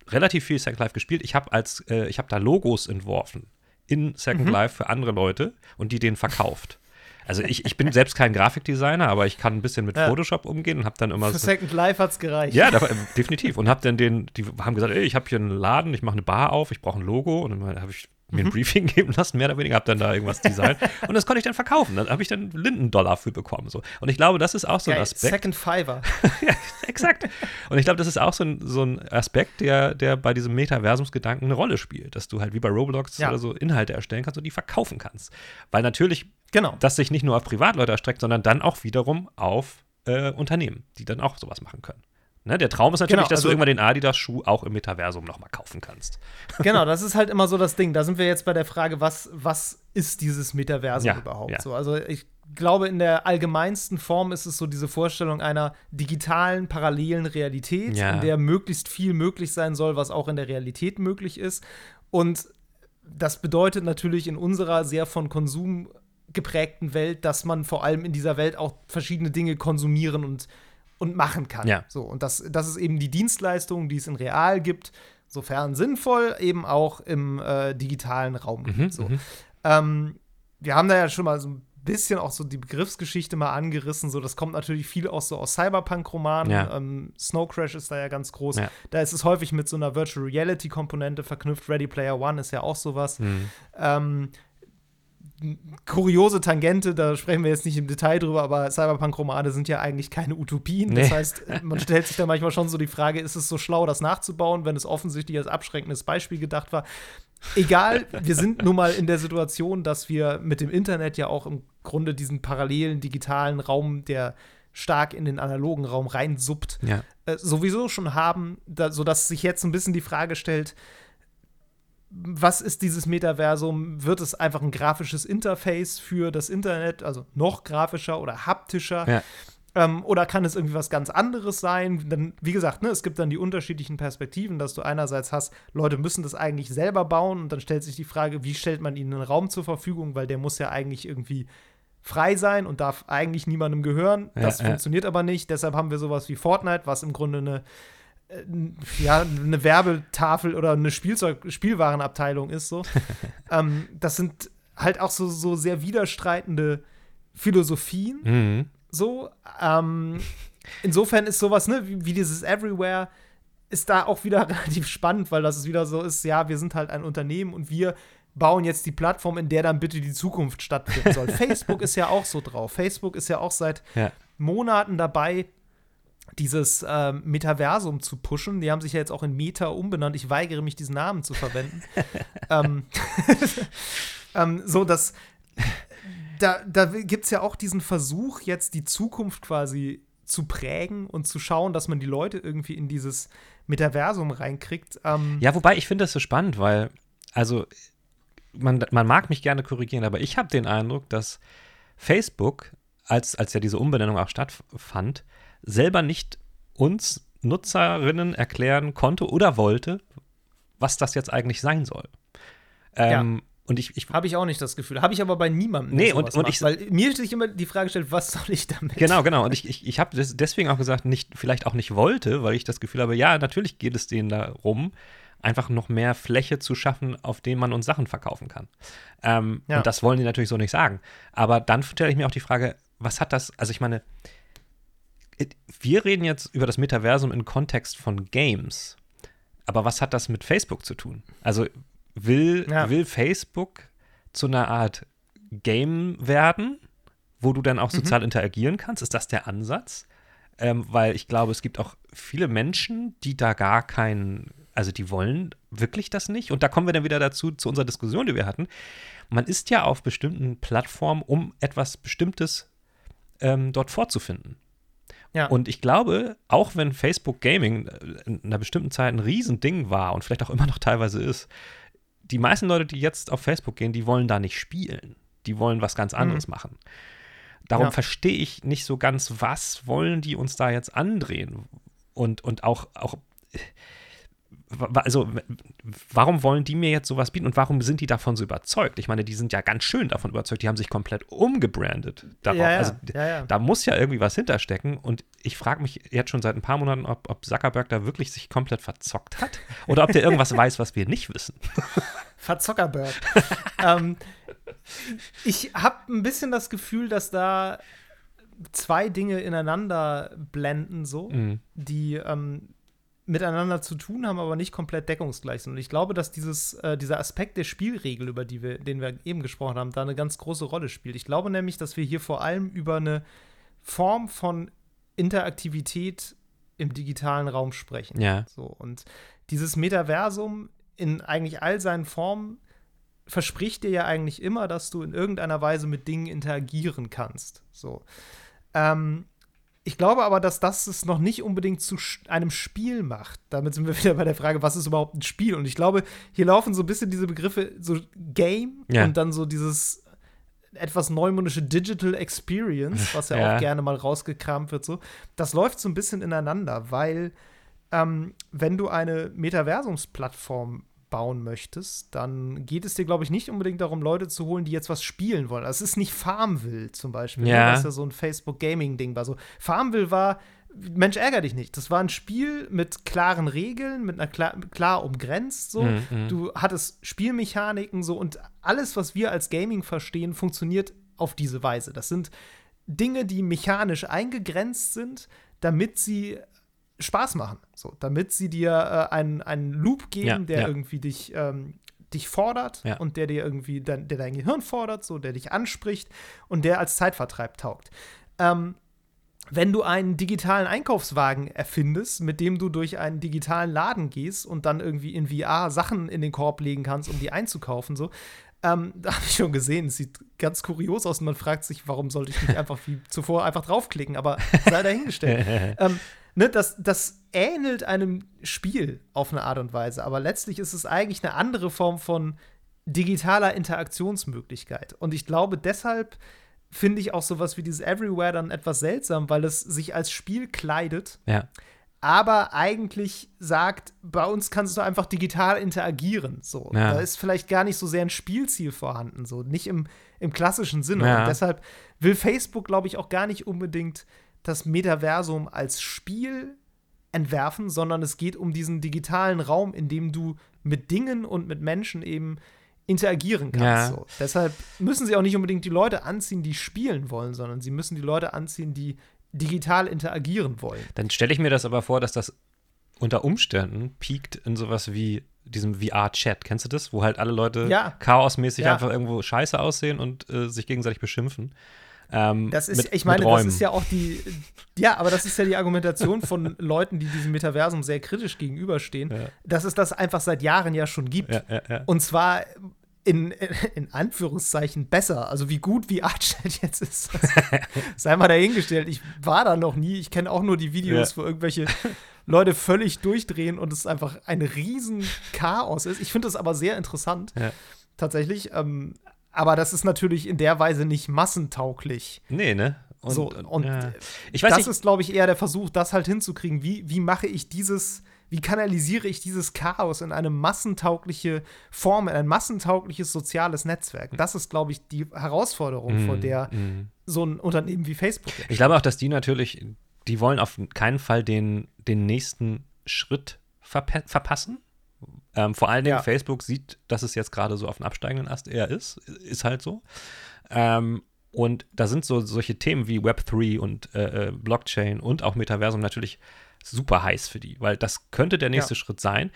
relativ viel Second Life gespielt. Ich habe als äh, ich habe da Logos entworfen in Second mhm. Life für andere Leute und die denen verkauft. Also ich, ich bin selbst kein Grafikdesigner, aber ich kann ein bisschen mit ja. Photoshop umgehen und habe dann immer Für so, Second Life hat es gereicht. Ja, da, äh, definitiv. Und habe dann den, die haben gesagt, ey, ich habe hier einen Laden, ich mache eine Bar auf, ich brauche ein Logo. Und dann habe ich mir ein mhm. Briefing [LAUGHS] geben lassen, mehr oder weniger, habe dann da irgendwas designt und das konnte ich dann verkaufen. Dann habe ich dann Lindendollar für bekommen. So. Und ich glaube, das ist auch so Geil. ein Aspekt. Second Fiver. [LAUGHS] ja, exakt. Und ich glaube, das ist auch so ein, so ein Aspekt, der, der bei diesem Metaversumsgedanken eine Rolle spielt, dass du halt wie bei Roblox ja. oder so Inhalte erstellen kannst und die verkaufen kannst. Weil natürlich genau. das sich nicht nur auf Privatleute erstreckt, sondern dann auch wiederum auf äh, Unternehmen, die dann auch sowas machen können. Ne, der Traum ist natürlich, genau, dass also, du irgendwann den Adidas-Schuh auch im Metaversum nochmal kaufen kannst. [LAUGHS] Genau, das ist halt immer so das Ding. Da sind wir jetzt bei der Frage, was, was ist dieses Metaversum ja, überhaupt? Ja. So, also ich glaube, in der allgemeinsten Form ist es so diese Vorstellung einer digitalen, parallelen Realität, ja. in der möglichst viel möglich sein soll, was auch in der Realität möglich ist. Und das bedeutet natürlich in unserer sehr von Konsum geprägten Welt, dass man vor allem in dieser Welt auch verschiedene Dinge konsumieren und und machen kann. Ja. So, und das, das ist eben die Dienstleistung, die es in real gibt, sofern sinnvoll, eben auch im äh, digitalen Raum gibt. Mhm, so. Mhm. Ähm, wir haben da ja schon mal so ein bisschen auch so die Begriffsgeschichte mal angerissen. So, das kommt natürlich viel auch so aus Cyberpunk-Romanen. Ja. Ähm, Snow Crash ist da ja ganz groß. Ja. Da ist es häufig mit so einer Virtual Reality-Komponente verknüpft. Ready Player One ist ja auch sowas. Mhm. Ähm, kuriose Tangente, da sprechen wir jetzt nicht im Detail drüber, aber Cyberpunk-Romane sind ja eigentlich keine Utopien. Nee. Das heißt, man stellt sich da manchmal schon so die Frage, ist es so schlau, das nachzubauen, wenn es offensichtlich als abschreckendes Beispiel gedacht war? Egal, wir sind nun mal in der Situation, dass wir mit dem Internet ja auch im Grunde diesen parallelen digitalen Raum, der stark in den analogen Raum reinsuppt, ja. äh, sowieso schon haben, da, sodass sich jetzt ein bisschen die Frage stellt, was ist dieses Metaversum? Wird es einfach ein grafisches Interface für das Internet, also noch grafischer oder haptischer? Ja. Ähm, oder kann es irgendwie was ganz anderes sein? Dann, wie gesagt, ne, es gibt dann die unterschiedlichen Perspektiven, dass du einerseits hast, Leute müssen das eigentlich selber bauen und dann stellt sich die Frage, wie stellt man ihnen einen Raum zur Verfügung, weil der muss ja eigentlich irgendwie frei sein und darf eigentlich niemandem gehören. Das ja, funktioniert ja. aber nicht. Deshalb haben wir sowas wie Fortnite, was im Grunde eine ja, eine Werbetafel oder eine Spielzeug Spielwarenabteilung ist so. [LAUGHS] ähm, das sind halt auch so, so sehr widerstreitende Philosophien. Mhm. So, ähm, insofern ist sowas, ne, wie, wie, dieses Everywhere, ist da auch wieder [LAUGHS] relativ spannend, weil das ist wieder so ist, ja, wir sind halt ein Unternehmen und wir bauen jetzt die Plattform, in der dann bitte die Zukunft stattfinden soll. [LAUGHS] Facebook ist ja auch so drauf. Facebook ist ja auch seit ja. Monaten dabei, dieses äh, Metaversum zu pushen. Die haben sich ja jetzt auch in Meta umbenannt. Ich weigere mich, diesen Namen zu verwenden. [LAUGHS] ähm, [LAUGHS] ähm, so, dass da, da gibt es ja auch diesen Versuch, jetzt die Zukunft quasi zu prägen und zu schauen, dass man die Leute irgendwie in dieses Metaversum reinkriegt. Ähm ja, wobei ich finde das so spannend, weil, also, man, man mag mich gerne korrigieren, aber ich habe den Eindruck, dass Facebook, als, als ja diese Umbenennung auch stattfand, selber nicht uns Nutzerinnen erklären konnte oder wollte, was das jetzt eigentlich sein soll. Ähm, ja. Und ich, ich habe ich auch nicht das Gefühl. Habe ich aber bei niemandem. Nee, und, und macht, ich, weil mir sich immer die Frage stellt, was soll ich damit? Genau, genau. Und ich, ich, ich habe deswegen auch gesagt, nicht, vielleicht auch nicht wollte, weil ich das Gefühl habe, ja, natürlich geht es denen darum, einfach noch mehr Fläche zu schaffen, auf denen man uns Sachen verkaufen kann. Ähm, ja. Und das wollen die natürlich so nicht sagen. Aber dann stelle ich mir auch die Frage, was hat das, also ich meine, wir reden jetzt über das Metaversum im Kontext von Games. Aber was hat das mit Facebook zu tun? Also will, ja. will Facebook zu einer Art Game werden, wo du dann auch mhm. sozial mhm. interagieren kannst? Ist das der Ansatz? Ähm, weil ich glaube, es gibt auch viele Menschen, die da gar keinen, also die wollen wirklich das nicht. Und da kommen wir dann wieder dazu, zu unserer Diskussion, die wir hatten. Man ist ja auf bestimmten Plattformen, um etwas Bestimmtes ähm, dort vorzufinden. Ja. Und ich glaube, auch wenn Facebook Gaming in einer bestimmten Zeit ein Riesending war und vielleicht auch immer noch teilweise ist, die meisten Leute, die jetzt auf Facebook gehen, die wollen da nicht spielen. Die wollen was ganz anderes mhm. machen. Darum ja. verstehe ich nicht so ganz, was wollen die uns da jetzt andrehen? Und, und auch, auch also warum wollen die mir jetzt sowas bieten und warum sind die davon so überzeugt? Ich meine, die sind ja ganz schön davon überzeugt, die haben sich komplett umgebrandet. Darauf. Ja, ja, also ja, da muss ja irgendwie was hinterstecken und ich frage mich jetzt schon seit ein paar Monaten, ob, ob Zuckerberg da wirklich sich komplett verzockt hat oder ob der irgendwas [LAUGHS] weiß, was wir nicht wissen. Verzockerberg. [LAUGHS] ähm, ich habe ein bisschen das Gefühl, dass da zwei Dinge ineinander blenden, so, mhm. die ähm, miteinander zu tun haben, aber nicht komplett deckungsgleich sind. Und ich glaube, dass dieses, äh, dieser Aspekt der Spielregel, über die wir, den wir eben gesprochen haben, da eine ganz große Rolle spielt. Ich glaube nämlich, dass wir hier vor allem über eine Form von Interaktivität im digitalen Raum sprechen. Ja. So, und dieses Metaversum in eigentlich all seinen Formen verspricht dir ja eigentlich immer, dass du in irgendeiner Weise mit Dingen interagieren kannst. So. Ähm, ich glaube aber, dass das es noch nicht unbedingt zu einem Spiel macht. Damit sind wir [LAUGHS] wieder bei der Frage, was ist überhaupt ein Spiel? Und ich glaube, hier laufen so ein bisschen diese Begriffe, so Game ja. und dann so dieses etwas neumodische Digital Experience, was ja, [LAUGHS] ja, auch gerne mal rausgekramt wird. So. Das läuft so ein bisschen ineinander, weil ähm, wenn du eine Metaversumsplattform bauen möchtest, dann geht es dir, glaube ich, nicht unbedingt darum, Leute zu holen, die jetzt was spielen wollen. Also, es ist nicht Farmville zum Beispiel, ne? ja. Was ja so ein Facebook-Gaming-Ding war. So, Farmville war, Mensch, ärger dich nicht. Das war ein Spiel mit klaren Regeln, mit einer klar, klar umgrenzt. So. Mhm, mhm. Du hattest Spielmechaniken so und alles, was wir als Gaming verstehen, funktioniert auf diese Weise. Das sind Dinge, die mechanisch eingegrenzt sind, damit sie Spaß machen. So, damit sie dir äh, einen, einen Loop geben, ja, der ja. irgendwie dich, ähm, dich fordert ja. und der dir irgendwie, dein, der dein Gehirn fordert, so, der dich anspricht und der als Zeitvertreib taugt. Ähm, wenn du einen digitalen Einkaufswagen erfindest, mit dem du durch einen digitalen Laden gehst und dann irgendwie in VR Sachen in den Korb legen kannst, um die einzukaufen, so, ähm, [LAUGHS] da habe ich schon gesehen, es sieht ganz kurios aus und man fragt sich, warum sollte ich nicht [LAUGHS] einfach wie zuvor einfach draufklicken, aber sei dahingestellt. [LAUGHS] ähm, ne, das, das ähnelt einem Spiel auf eine Art und Weise, aber letztlich ist es eigentlich eine andere Form von digitaler Interaktionsmöglichkeit. Und ich glaube, deshalb finde ich auch sowas wie dieses Everywhere dann etwas seltsam, weil es sich als Spiel kleidet. Ja. Aber eigentlich sagt, bei uns kannst du einfach digital interagieren. So. Ja. Da ist vielleicht gar nicht so sehr ein Spielziel vorhanden, so nicht im, im klassischen Sinne. Ja. Und deshalb will Facebook, glaube ich, auch gar nicht unbedingt das Metaversum als Spiel entwerfen, sondern es geht um diesen digitalen Raum, in dem du mit Dingen und mit Menschen eben interagieren kannst. Ja. So. Deshalb müssen sie auch nicht unbedingt die Leute anziehen, die spielen wollen, sondern sie müssen die Leute anziehen, die digital interagieren wollen. Dann stelle ich mir das aber vor, dass das unter Umständen piekt in sowas wie diesem VR-Chat. Kennst du das? Wo halt alle Leute ja. chaosmäßig ja. einfach irgendwo scheiße aussehen und äh, sich gegenseitig beschimpfen. Ähm, das ist, mit, ich meine, das ist ja auch die, ja, aber das ist ja die Argumentation von [LAUGHS] Leuten, die diesem Metaversum sehr kritisch gegenüberstehen, ja. dass es das einfach seit Jahren ja schon gibt. Ja, ja, Und zwar in, [LAUGHS] in Anführungszeichen besser. Also wie gut wie Artchat jetzt ist, [LAUGHS] sei mal dahingestellt. Ich war da noch nie. Ich kenne auch nur die Videos, wo irgendwelche Leute völlig durchdrehen und es einfach ein riesen Chaos ist. Ich finde das aber sehr interessant. Tatsächlich. Ähm, aber das ist natürlich in der Weise nicht massentauglich. Nee, ne? Und, so, und ja. ich weiß das nicht. ist, glaube ich, eher der Versuch, das halt hinzukriegen. Wie, wie mache ich dieses, wie kanalisiere ich dieses Chaos in eine massentaugliche Form, in ein massentaugliches soziales Netzwerk? Das ist, glaube ich, die Herausforderung, mm, vor der mm. so ein Unternehmen wie Facebook ist. Ich glaube auch, dass die natürlich, die wollen auf keinen Fall den, den nächsten Schritt verpa verpassen. Ähm, vor allen Dingen ja. Facebook sieht, dass es jetzt gerade so auf dem absteigenden Ast eher ist. Ist halt so. Ähm, und da sind so solche Themen wie Web3 und äh, äh, Blockchain und auch Metaversum natürlich super heiß für die, weil das könnte der nächste ja. Schritt sein.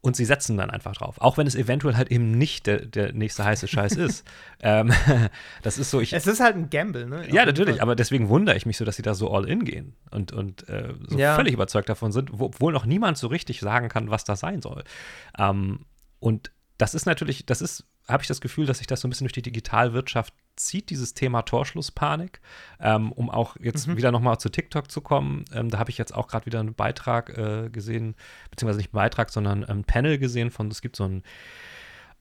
Und sie setzen dann einfach drauf. Auch wenn es eventuell halt eben nicht der, der nächste heiße Scheiß [LAUGHS] ist. ähm, [LAUGHS] das ist so, ich. Es ist halt ein Gamble, ne? Ja, natürlich, aber deswegen wundere ich mich so, dass sie da so all in gehen und, und äh, so ja. völlig überzeugt davon sind, obwohl noch niemand so richtig sagen kann, was das sein soll. Ähm, und das ist natürlich, das ist, habe ich das Gefühl, dass sich das so ein bisschen durch die Digitalwirtschaft zieht, dieses Thema Torschlusspanik, ähm, um auch jetzt mhm. wieder nochmal zu TikTok zu kommen. Ähm, da habe ich jetzt auch gerade wieder einen Beitrag äh, gesehen, beziehungsweise nicht einen Beitrag, sondern ein Panel gesehen von, es gibt so ein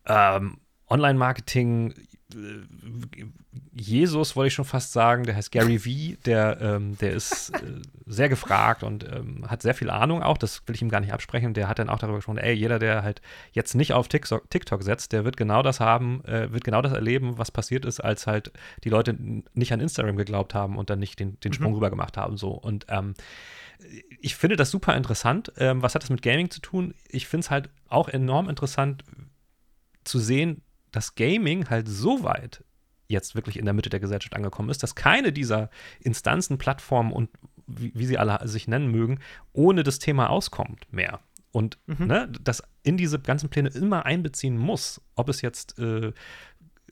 ähm, Online-Marketing, äh, Jesus wollte ich schon fast sagen, der heißt Gary Vee, der, ähm, der ist äh, sehr gefragt und ähm, hat sehr viel Ahnung auch, das will ich ihm gar nicht absprechen. Der hat dann auch darüber gesprochen, ey, jeder, der halt jetzt nicht auf TikTok, TikTok setzt, der wird genau das haben, äh, wird genau das erleben, was passiert ist, als halt die Leute nicht an Instagram geglaubt haben und dann nicht den, den Sprung mhm. rüber gemacht haben. So. Und ähm, ich finde das super interessant. Ähm, was hat das mit Gaming zu tun? Ich finde es halt auch enorm interessant zu sehen, dass Gaming halt so weit jetzt wirklich in der Mitte der Gesellschaft angekommen ist, dass keine dieser Instanzen, Plattformen und wie, wie sie alle sich nennen mögen, ohne das Thema auskommt mehr. Und mhm. ne, das in diese ganzen Pläne immer einbeziehen muss, ob es jetzt äh,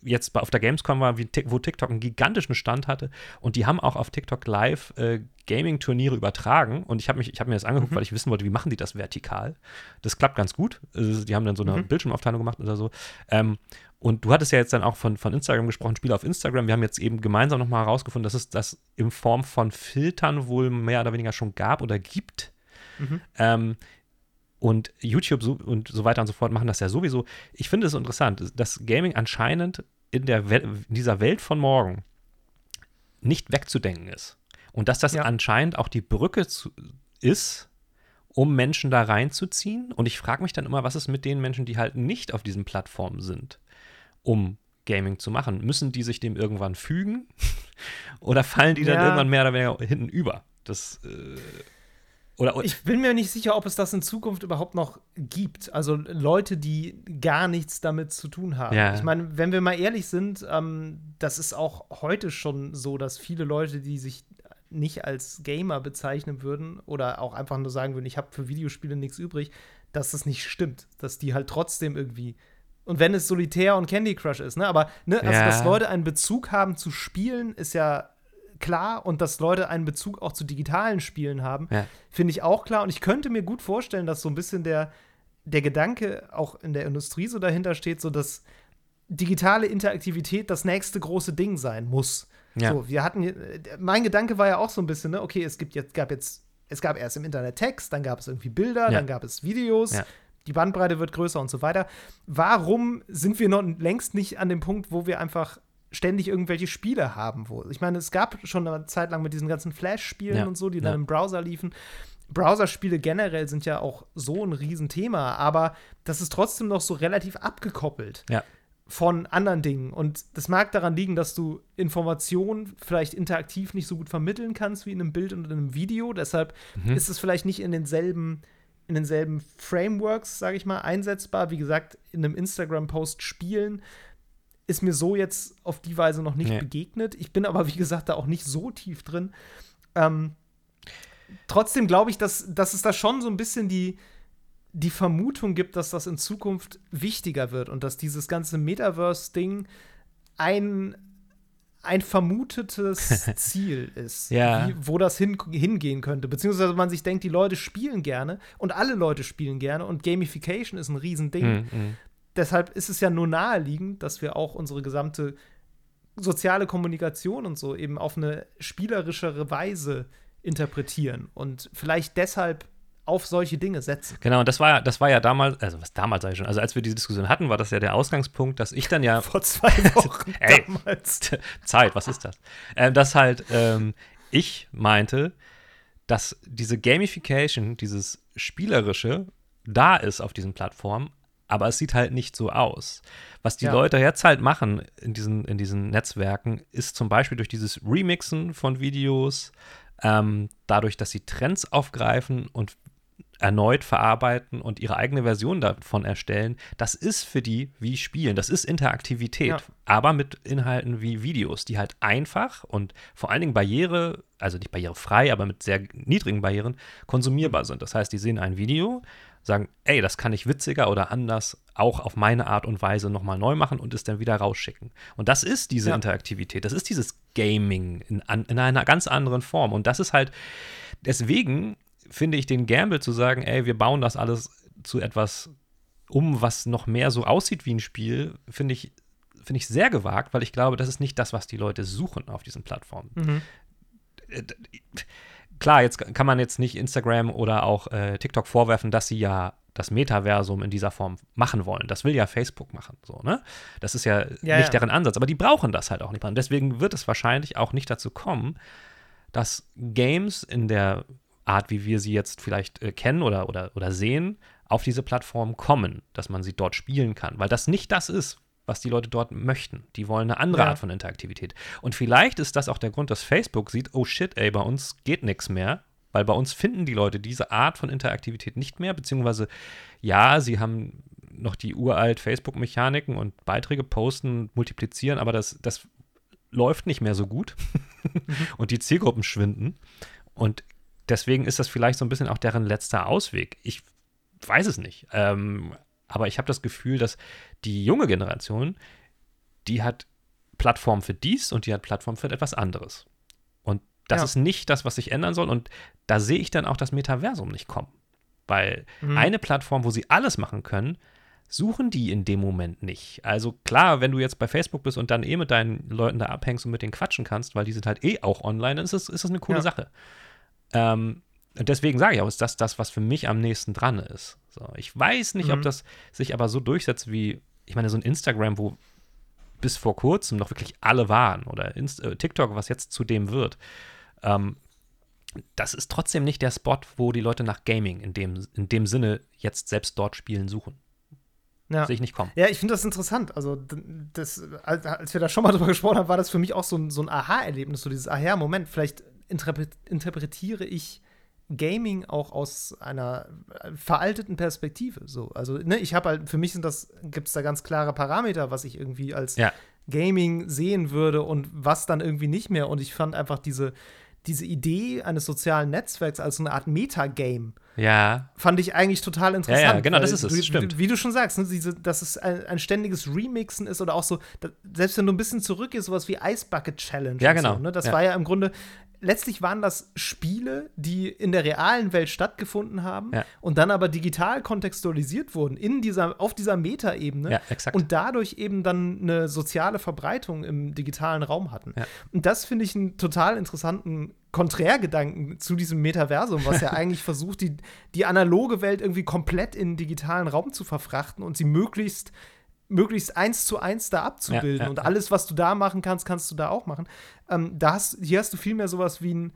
jetzt auf der Gamescom war, wo TikTok einen gigantischen Stand hatte und die haben auch auf TikTok Live äh, Gaming-Turniere übertragen und ich habe hab mir das angeguckt, mhm. weil ich wissen wollte, wie machen die das vertikal. Das klappt ganz gut. Also, die haben dann so eine mhm. Bildschirmaufteilung gemacht oder so. Ähm, und du hattest ja jetzt dann auch von, von Instagram gesprochen, Spiele auf Instagram. Wir haben jetzt eben gemeinsam nochmal herausgefunden, dass es das in Form von Filtern wohl mehr oder weniger schon gab oder gibt. Mhm. Ähm, und YouTube so, und so weiter und so fort machen das ja sowieso. Ich finde es interessant, dass Gaming anscheinend in, der Wel in dieser Welt von morgen nicht wegzudenken ist. Und dass das ja. anscheinend auch die Brücke zu, ist, um Menschen da reinzuziehen. Und ich frage mich dann immer, was ist mit den Menschen, die halt nicht auf diesen Plattformen sind? um Gaming zu machen? Müssen die sich dem irgendwann fügen? [LAUGHS] oder fallen die dann ja. irgendwann mehr oder weniger hinten über? Das. Äh, oder, ich bin mir nicht sicher, ob es das in Zukunft überhaupt noch gibt. Also Leute, die gar nichts damit zu tun haben. Ja. Ich meine, wenn wir mal ehrlich sind, ähm, das ist auch heute schon so, dass viele Leute, die sich nicht als Gamer bezeichnen würden oder auch einfach nur sagen würden, ich habe für Videospiele nichts übrig, dass das nicht stimmt. Dass die halt trotzdem irgendwie und wenn es Solitär und Candy Crush ist, ne? Aber, ne, also, ja. dass Leute einen Bezug haben zu Spielen, ist ja klar. Und dass Leute einen Bezug auch zu digitalen Spielen haben, ja. finde ich auch klar. Und ich könnte mir gut vorstellen, dass so ein bisschen der, der Gedanke auch in der Industrie so dahinter steht, so dass digitale Interaktivität das nächste große Ding sein muss. Ja. So, wir hatten, mein Gedanke war ja auch so ein bisschen, ne, okay, es gibt jetzt, gab jetzt, es gab erst im Internet Text, dann gab es irgendwie Bilder, ja. dann gab es Videos, ja die Bandbreite wird größer und so weiter. Warum sind wir noch längst nicht an dem Punkt, wo wir einfach ständig irgendwelche Spiele haben? Wo, ich meine, es gab schon eine Zeit lang mit diesen ganzen Flash-Spielen ja. und so, die dann im Browser liefen. Browserspiele generell sind ja auch so ein Riesenthema, aber das ist trotzdem noch so relativ abgekoppelt. Ja von anderen Dingen. Und das mag daran liegen, dass du Informationen vielleicht interaktiv nicht so gut vermitteln kannst wie in einem Bild und in einem Video. Deshalb mhm. ist es vielleicht nicht in denselben in denselben Frameworks, sage ich mal, einsetzbar. Wie gesagt, in einem Instagram-Post spielen ist mir so jetzt auf die Weise noch nicht nee. begegnet. Ich bin aber, [LAUGHS] wie gesagt, da auch nicht so tief drin. Ähm, trotzdem glaube ich, dass, dass es da schon so ein bisschen die, die Vermutung gibt, dass das in Zukunft wichtiger wird und dass dieses ganze Metaverse-Ding ein ein vermutetes [LAUGHS] Ziel ist, ja. wie, wo das hin, hingehen könnte. Beziehungsweise man sich denkt, die Leute spielen gerne und alle Leute spielen gerne und Gamification ist ein Riesending. Mhm. Deshalb ist es ja nur naheliegend, dass wir auch unsere gesamte soziale Kommunikation und so eben auf eine spielerischere Weise interpretieren und vielleicht deshalb auf solche Dinge setzen. Genau, und das war, das war ja damals, also was damals ich schon, also als wir diese Diskussion hatten, war das ja der Ausgangspunkt, dass ich dann ja. Vor zwei [LAUGHS] Wochen ey, damals. [LAUGHS] Zeit, was ist das? Ähm, dass halt ähm, ich meinte, dass diese Gamification, dieses Spielerische, da ist auf diesen Plattformen, aber es sieht halt nicht so aus. Was die ja. Leute jetzt halt machen in diesen, in diesen Netzwerken, ist zum Beispiel durch dieses Remixen von Videos, ähm, dadurch, dass sie Trends aufgreifen und erneut verarbeiten und ihre eigene Version davon erstellen, das ist für die wie Spielen, das ist Interaktivität, ja. aber mit Inhalten wie Videos, die halt einfach und vor allen Dingen Barriere, also nicht barrierefrei, aber mit sehr niedrigen Barrieren konsumierbar sind. Das heißt, die sehen ein Video, sagen, ey, das kann ich witziger oder anders auch auf meine Art und Weise nochmal neu machen und es dann wieder rausschicken. Und das ist diese ja. Interaktivität, das ist dieses Gaming in, in einer ganz anderen Form. Und das ist halt, deswegen finde ich den Gamble zu sagen, ey, wir bauen das alles zu etwas um, was noch mehr so aussieht wie ein Spiel, finde ich, finde ich sehr gewagt, weil ich glaube, das ist nicht das, was die Leute suchen auf diesen Plattformen. Mhm. Klar, jetzt kann man jetzt nicht Instagram oder auch äh, TikTok vorwerfen, dass sie ja das Metaversum in dieser Form machen wollen. Das will ja Facebook machen, so, ne? Das ist ja, Ja, nicht ja. deren Ansatz, aber die brauchen das halt auch nicht. Und deswegen wird es wahrscheinlich auch nicht dazu kommen, dass Games in der Art, wie wir sie jetzt vielleicht äh, kennen oder, oder, oder sehen, auf diese Plattform kommen, dass man sie dort spielen kann, weil das nicht das ist, was die Leute dort möchten. Die wollen eine andere Ja. Art von Interaktivität. Und vielleicht ist das auch der Grund, dass Facebook sieht, oh shit, ey, bei uns geht nichts mehr, weil bei uns finden die Leute diese Art von Interaktivität nicht mehr, beziehungsweise ja, sie haben noch die uralt Facebook-Mechaniken und Beiträge posten, multiplizieren, aber das, das läuft nicht mehr so gut [LAUGHS] und die Zielgruppen schwinden. Und deswegen ist das vielleicht so ein bisschen auch deren letzter Ausweg. Ich weiß es nicht. Ähm, aber ich habe das Gefühl, dass die junge Generation, die hat Plattform für dies und die hat Plattform für etwas anderes. Und das Ja. ist nicht das, was sich ändern soll. Und da sehe ich dann auch das Metaversum nicht kommen. Weil Mhm. eine Plattform, wo sie alles machen können, suchen die in dem Moment nicht. Also klar, wenn du jetzt bei Facebook bist und dann eh mit deinen Leuten da abhängst und mit denen quatschen kannst, weil die sind halt eh auch online, dann ist das, ist das eine coole Ja. Sache. Ähm, und deswegen sage ich auch, ist das das, was für mich am nächsten dran ist. So, ich weiß nicht, ob Mhm. das sich aber so durchsetzt wie, ich meine, so ein Instagram, wo bis vor kurzem noch wirklich alle waren oder Inst äh, TikTok, was jetzt zu dem wird. Ähm, das ist trotzdem nicht der Spot, wo die Leute nach Gaming in dem, in dem Sinne jetzt selbst dort spielen suchen. Ja. Sehe ich nicht kommen. Ja, ich finde das interessant. Also, das, als als wir da schon mal [LAUGHS] drüber gesprochen haben, war das für mich auch so ein, so ein Aha-Erlebnis, so dieses Aha-Moment. Vielleicht interpre interpretiere ich Gaming auch aus einer äh, veralteten Perspektive. So, also, ne, ich habe halt, für mich sind das, gibt es da ganz klare Parameter, was ich irgendwie als Ja. Gaming sehen würde und was dann irgendwie nicht mehr. Und ich fand einfach diese, diese Idee eines sozialen Netzwerks als so eine Art Metagame Ja, fand ich eigentlich total interessant. Ja, ja, genau, das ist es, Wie, stimmt. Wie du schon sagst, ne, diese, dass es ein, ein ständiges Remixen ist oder auch so, da, selbst wenn du ein bisschen zurückgehst, sowas wie Ice Bucket Challenge. Ja, genau, So, ne, das ja. war ja im Grunde, letztlich waren das Spiele, die in der realen Welt stattgefunden haben Ja. und dann aber digital kontextualisiert wurden, in dieser, auf dieser Metaebene. ja. Und dadurch eben dann eine soziale Verbreitung im digitalen Raum hatten. Ja. Und das finde ich einen total interessanten Konträrgedanken zu diesem Metaversum, was ja [LAUGHS] eigentlich versucht, die, die analoge Welt irgendwie komplett in den digitalen Raum zu verfrachten und sie möglichst möglichst eins zu eins da abzubilden. Ja, ja, und ja. alles, was du da machen kannst, kannst du da auch machen. Ähm, da hast, hier hast du vielmehr sowas wie ein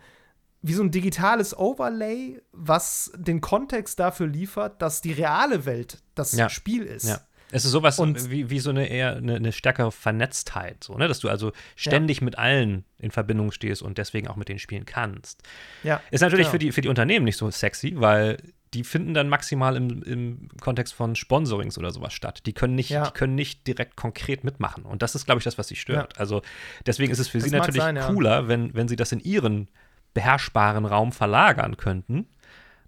wie so ein digitales Overlay, was den Kontext dafür liefert, dass die reale Welt das Ja. Spiel ist. Ja. Es ist sowas Und- wie, wie so eine eher eine, eine stärkere Vernetztheit, so, ne? dass du also ständig mit allen in Verbindung stehst und deswegen auch mit denen spielen kannst. Ja, Ist natürlich genau. für, die, für die Unternehmen nicht so sexy, weil die finden dann maximal im, im Kontext von Sponsorings oder sowas statt. Die können nicht, Ja. die können nicht direkt konkret mitmachen. Und das ist, glaube ich, das, was sie stört. Also deswegen ist es für Das sie natürlich sein, ja. cooler, wenn, wenn sie das in ihren beherrschbaren Raum verlagern könnten.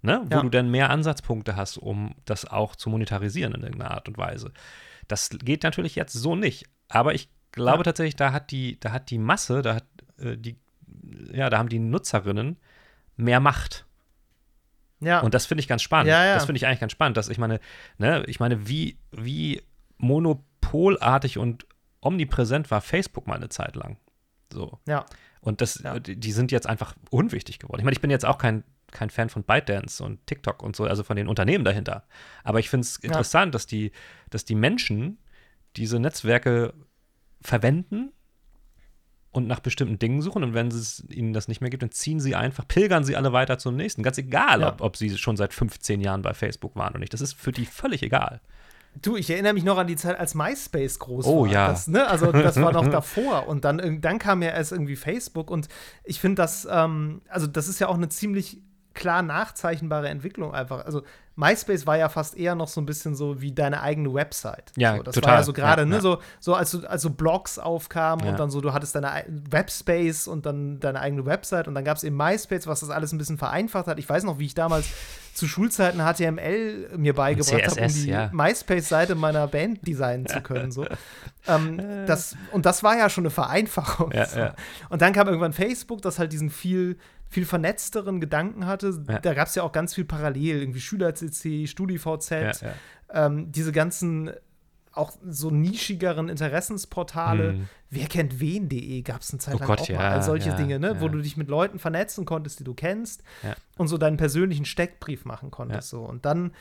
Ne, wo Ja. du dann mehr Ansatzpunkte hast, um das auch zu monetarisieren in irgendeiner Art und Weise. Das geht natürlich jetzt so nicht. Aber ich glaube Ja. tatsächlich, da hat die, da hat die Masse, da hat äh, die, ja, da haben die Nutzerinnen mehr Macht. Ja. Und das finde ich ganz spannend. Ja, ja. Das finde ich eigentlich ganz spannend, dass ich meine, ne, ich meine, wie, wie monopolartig und omnipräsent war Facebook mal eine Zeit lang. So. ja. Und das, Ja. die sind jetzt einfach unwichtig geworden. Ich meine, ich bin jetzt auch kein, kein Fan von ByteDance und TikTok und so, also von den Unternehmen dahinter. Aber ich finde es Ja. interessant, dass, die, dass die Menschen diese Netzwerke verwenden und nach bestimmten Dingen suchen. Und wenn es ihnen das nicht mehr gibt, dann ziehen sie einfach, pilgern sie alle weiter zum nächsten. Ganz egal, Ja. ob, ob sie schon seit 15 Jahren bei Facebook waren oder nicht. Das ist für die völlig egal. Du, ich erinnere mich noch an die Zeit, als MySpace groß Oh, war. ja. Das, ne, also das war noch [LAUGHS] davor. Und dann, dann kam ja erst irgendwie Facebook. Und ich finde das, ähm, also das ist ja auch eine ziemlich klar nachzeichnbare Entwicklung einfach. Also MySpace war ja fast eher noch so ein bisschen so wie deine eigene Website. Ja, so, das total. war ja so gerade, Ja, ne, ja. so, so als, du, als so Blogs aufkamen Ja. und dann so, du hattest deine ei- Webspace und dann deine eigene Website und dann gab es eben MySpace, was das alles ein bisschen vereinfacht hat. Ich weiß noch, wie ich damals zu Schulzeiten HTML mir beigebracht habe, um die. MySpace-Seite meiner Band designen zu können. So. ähm, [LAUGHS] das, und das war ja schon eine Vereinfachung. So. Und dann kam irgendwann Facebook, das halt diesen viel, viel vernetzteren Gedanken hatte. Ja. Da gab es ja auch ganz viel parallel, irgendwie Schüler-CC, StudiVZ, Ja. Ähm, diese ganzen auch so nischigeren Interessensportale. Mhm. Wer kennt wen.de gab es eine Zeit Oh lang Gott, auch ja, mal. All solche ja, Dinge, ne? wo ja. du dich mit Leuten vernetzen konntest, die du kennst und so deinen persönlichen Steckbrief machen konntest. So. Und dann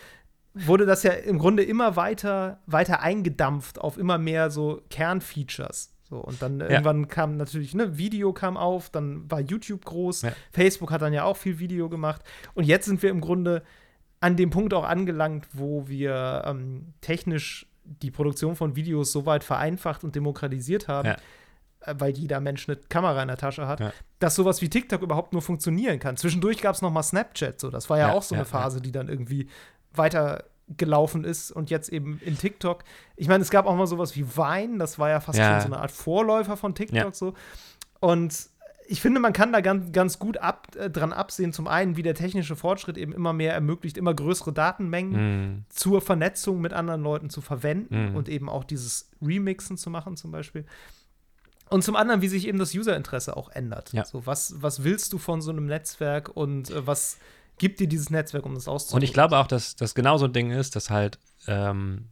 wurde das ja im Grunde immer weiter, weiter eingedampft auf immer mehr so Kernfeatures. So, und dann ja. irgendwann kam natürlich, ne, Video kam auf, dann war YouTube groß, ja. Facebook hat dann ja auch viel Video gemacht. Und jetzt sind wir im Grunde an dem Punkt auch angelangt, wo wir ähm, technisch die Produktion von Videos so weit vereinfacht und demokratisiert haben, ja. Äh, weil jeder Mensch eine Kamera in der Tasche hat, ja. dass sowas wie TikTok überhaupt nur funktionieren kann. Zwischendurch gab es noch mal Snapchat, so das war ja, ja auch so eine Phase, die dann irgendwie weiter gelaufen ist und jetzt eben in TikTok. Ich meine, es gab auch mal sowas wie Vine, das war ja fast schon so eine Art Vorläufer von TikTok so. Und ich finde, man kann da ganz, ganz gut ab, äh, dran absehen. Zum einen, wie der technische Fortschritt eben immer mehr ermöglicht, immer größere Datenmengen mm. zur Vernetzung mit anderen Leuten zu verwenden mm. und eben auch dieses Remixen zu machen, zum Beispiel. Und zum anderen, wie sich eben das Userinteresse auch ändert. Ja. So, was, was willst du von so einem Netzwerk und äh, was gibt dir dieses Netzwerk, um das auszuprobieren? Und ich glaube auch, dass das genau so ein Ding ist, dass halt ähm,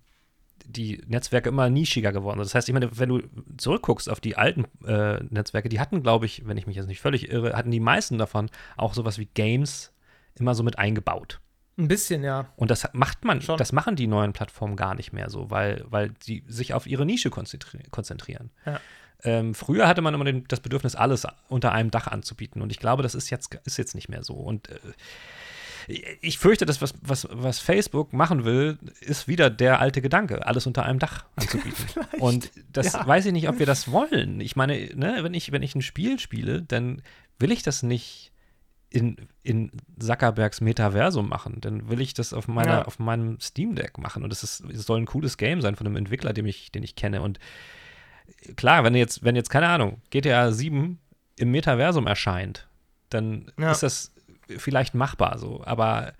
die Netzwerke immer nischiger geworden sind. Das heißt, ich meine, wenn du zurückguckst auf die alten äh, Netzwerke, die hatten, glaube ich, wenn ich mich jetzt nicht völlig irre, hatten die meisten davon auch sowas wie Games immer so mit eingebaut. Ein bisschen, ja. Und das macht man, Schon. das machen die neuen Plattformen gar nicht mehr so, weil, weil die sich auf ihre Nische konzentri konzentrieren. Ja. Ähm, früher hatte man immer den, das Bedürfnis, alles unter einem Dach anzubieten. Und ich glaube, das ist jetzt, ist jetzt nicht mehr so. Und äh, ich fürchte, dass was, was, was Facebook machen will, ist wieder der alte Gedanke, alles unter einem Dach anzubieten. [LAUGHS] und das ja. weiß ich nicht, ob wir das wollen. Ich meine, ne, wenn, ich, wenn ich ein Spiel spiele, dann will ich das nicht in, in Zuckerbergs Metaversum machen. Dann will ich das auf, meiner, ja. auf meinem Steam Deck machen. Und es, ist, es soll ein cooles Game sein von einem Entwickler, den ich, den ich kenne. Und klar, wenn jetzt, wenn jetzt, keine Ahnung, GTA 7 im Metaversum erscheint, dann ja. ist das vielleicht machbar so. Aber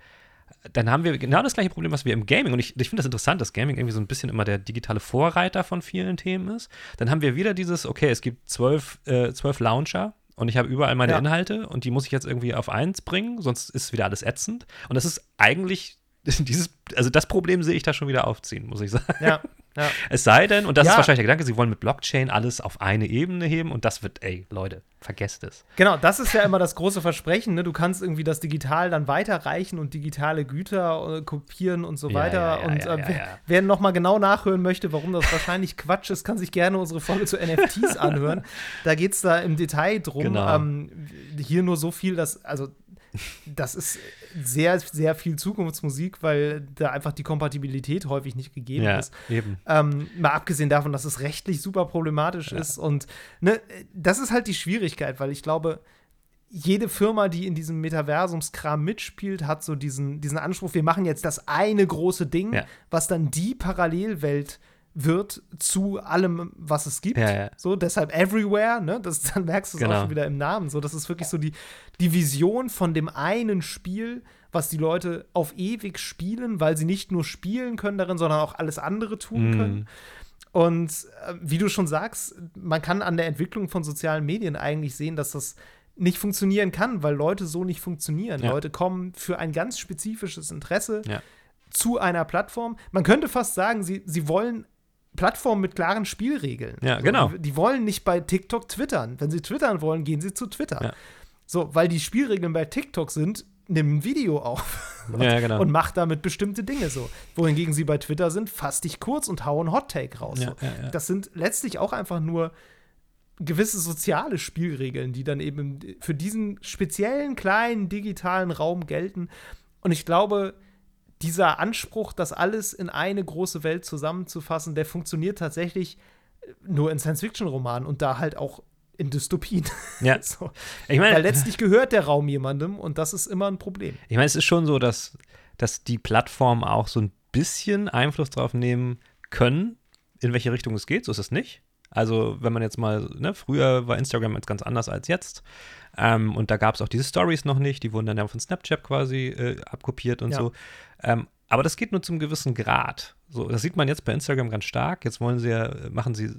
dann haben wir genau das gleiche Problem, was wir im Gaming, und ich, ich finde das interessant, dass Gaming irgendwie so ein bisschen immer der digitale Vorreiter von vielen Themen ist. Dann haben wir wieder dieses, okay, es gibt zwölf, äh, zwölf Launcher und ich habe überall meine ja. Inhalte und die muss ich jetzt irgendwie auf eins bringen, sonst ist wieder alles ätzend. Und das ist eigentlich [LAUGHS] dieses, also das Problem sehe ich da schon wieder aufziehen, muss ich sagen. Ja, ja. [LAUGHS] Es sei denn, und das ja. ist wahrscheinlich der Gedanke, sie wollen mit Blockchain alles auf eine Ebene heben und das wird, ey, Leute, vergesst es. Genau, das ist ja immer das große Versprechen. Ne? Du kannst irgendwie das digital dann weiterreichen und digitale Güter äh, kopieren und so ja, weiter. und äh, wer, wer nochmal genau nachhören möchte, warum das wahrscheinlich Quatsch ist, kann sich gerne unsere Folge zu NFTs anhören. Da geht es da im Detail drum. Genau. Ähm, hier nur so viel, dass, also das ist sehr, sehr viel Zukunftsmusik, weil da einfach die Kompatibilität häufig nicht gegeben ja, ist. Eben. Ähm, mal abgesehen davon, dass es rechtlich super problematisch ja. ist. Und ne, das ist halt die Schwierigkeit, weil ich glaube, jede Firma, die in diesem Metaversumskram mitspielt, hat so diesen, diesen Anspruch, wir machen jetzt das eine große Ding, ja. was dann die Parallelwelt wird zu allem, was es gibt. Ja, ja. So, deshalb everywhere, ne? Das, [LAUGHS] dann merkst du es genau. auch schon wieder im Namen. So, das ist wirklich so die, die Vision von dem einen Spiel, was die Leute auf ewig spielen, weil sie nicht nur spielen können darin, sondern auch alles andere tun mm. können. Und äh, wie du schon sagst, man kann an der Entwicklung von sozialen Medien eigentlich sehen, dass das nicht funktionieren kann, weil Leute so nicht funktionieren. Ja. Leute kommen für ein ganz spezifisches Interesse ja. zu einer Plattform. Man könnte fast sagen, sie, sie wollen Plattformen mit klaren Spielregeln. Ja, genau. Die, die, wollen nicht bei TikTok twittern. Wenn sie twittern wollen, gehen sie zu Twitter. Ja. So, weil die Spielregeln bei TikTok sind, nimm ein Video auf und, [LAUGHS] ja, genau. und mach damit bestimmte Dinge so. Wohingegen sie bei Twitter sind, fass dich kurz und hau einen Hot Take raus. Ja, so. Das sind letztlich auch einfach nur gewisse soziale Spielregeln, die dann eben für diesen speziellen kleinen digitalen Raum gelten. Und ich glaube, dieser Anspruch, das alles in eine große Welt zusammenzufassen, der funktioniert tatsächlich nur in Science-Fiction-Romanen und da halt auch in Dystopien. [LAUGHS] Ja. so. ich meine, Weil letztlich [LAUGHS] gehört der Raum jemandem und das ist immer ein Problem. Ich meine, es ist schon so, dass, dass die Plattformen auch so ein bisschen Einfluss drauf nehmen können, in welche Richtung es geht. So ist es nicht. Also, wenn man jetzt mal, ne, früher war Instagram jetzt ganz anders als jetzt. Ähm, und da gab es auch diese Stories noch nicht, die wurden dann ja von Snapchat quasi äh, abkopiert und ja. so. Ähm, aber das geht nur zum gewissen Grad. So, das sieht man jetzt bei Instagram ganz stark. Jetzt wollen sie ja, machen sie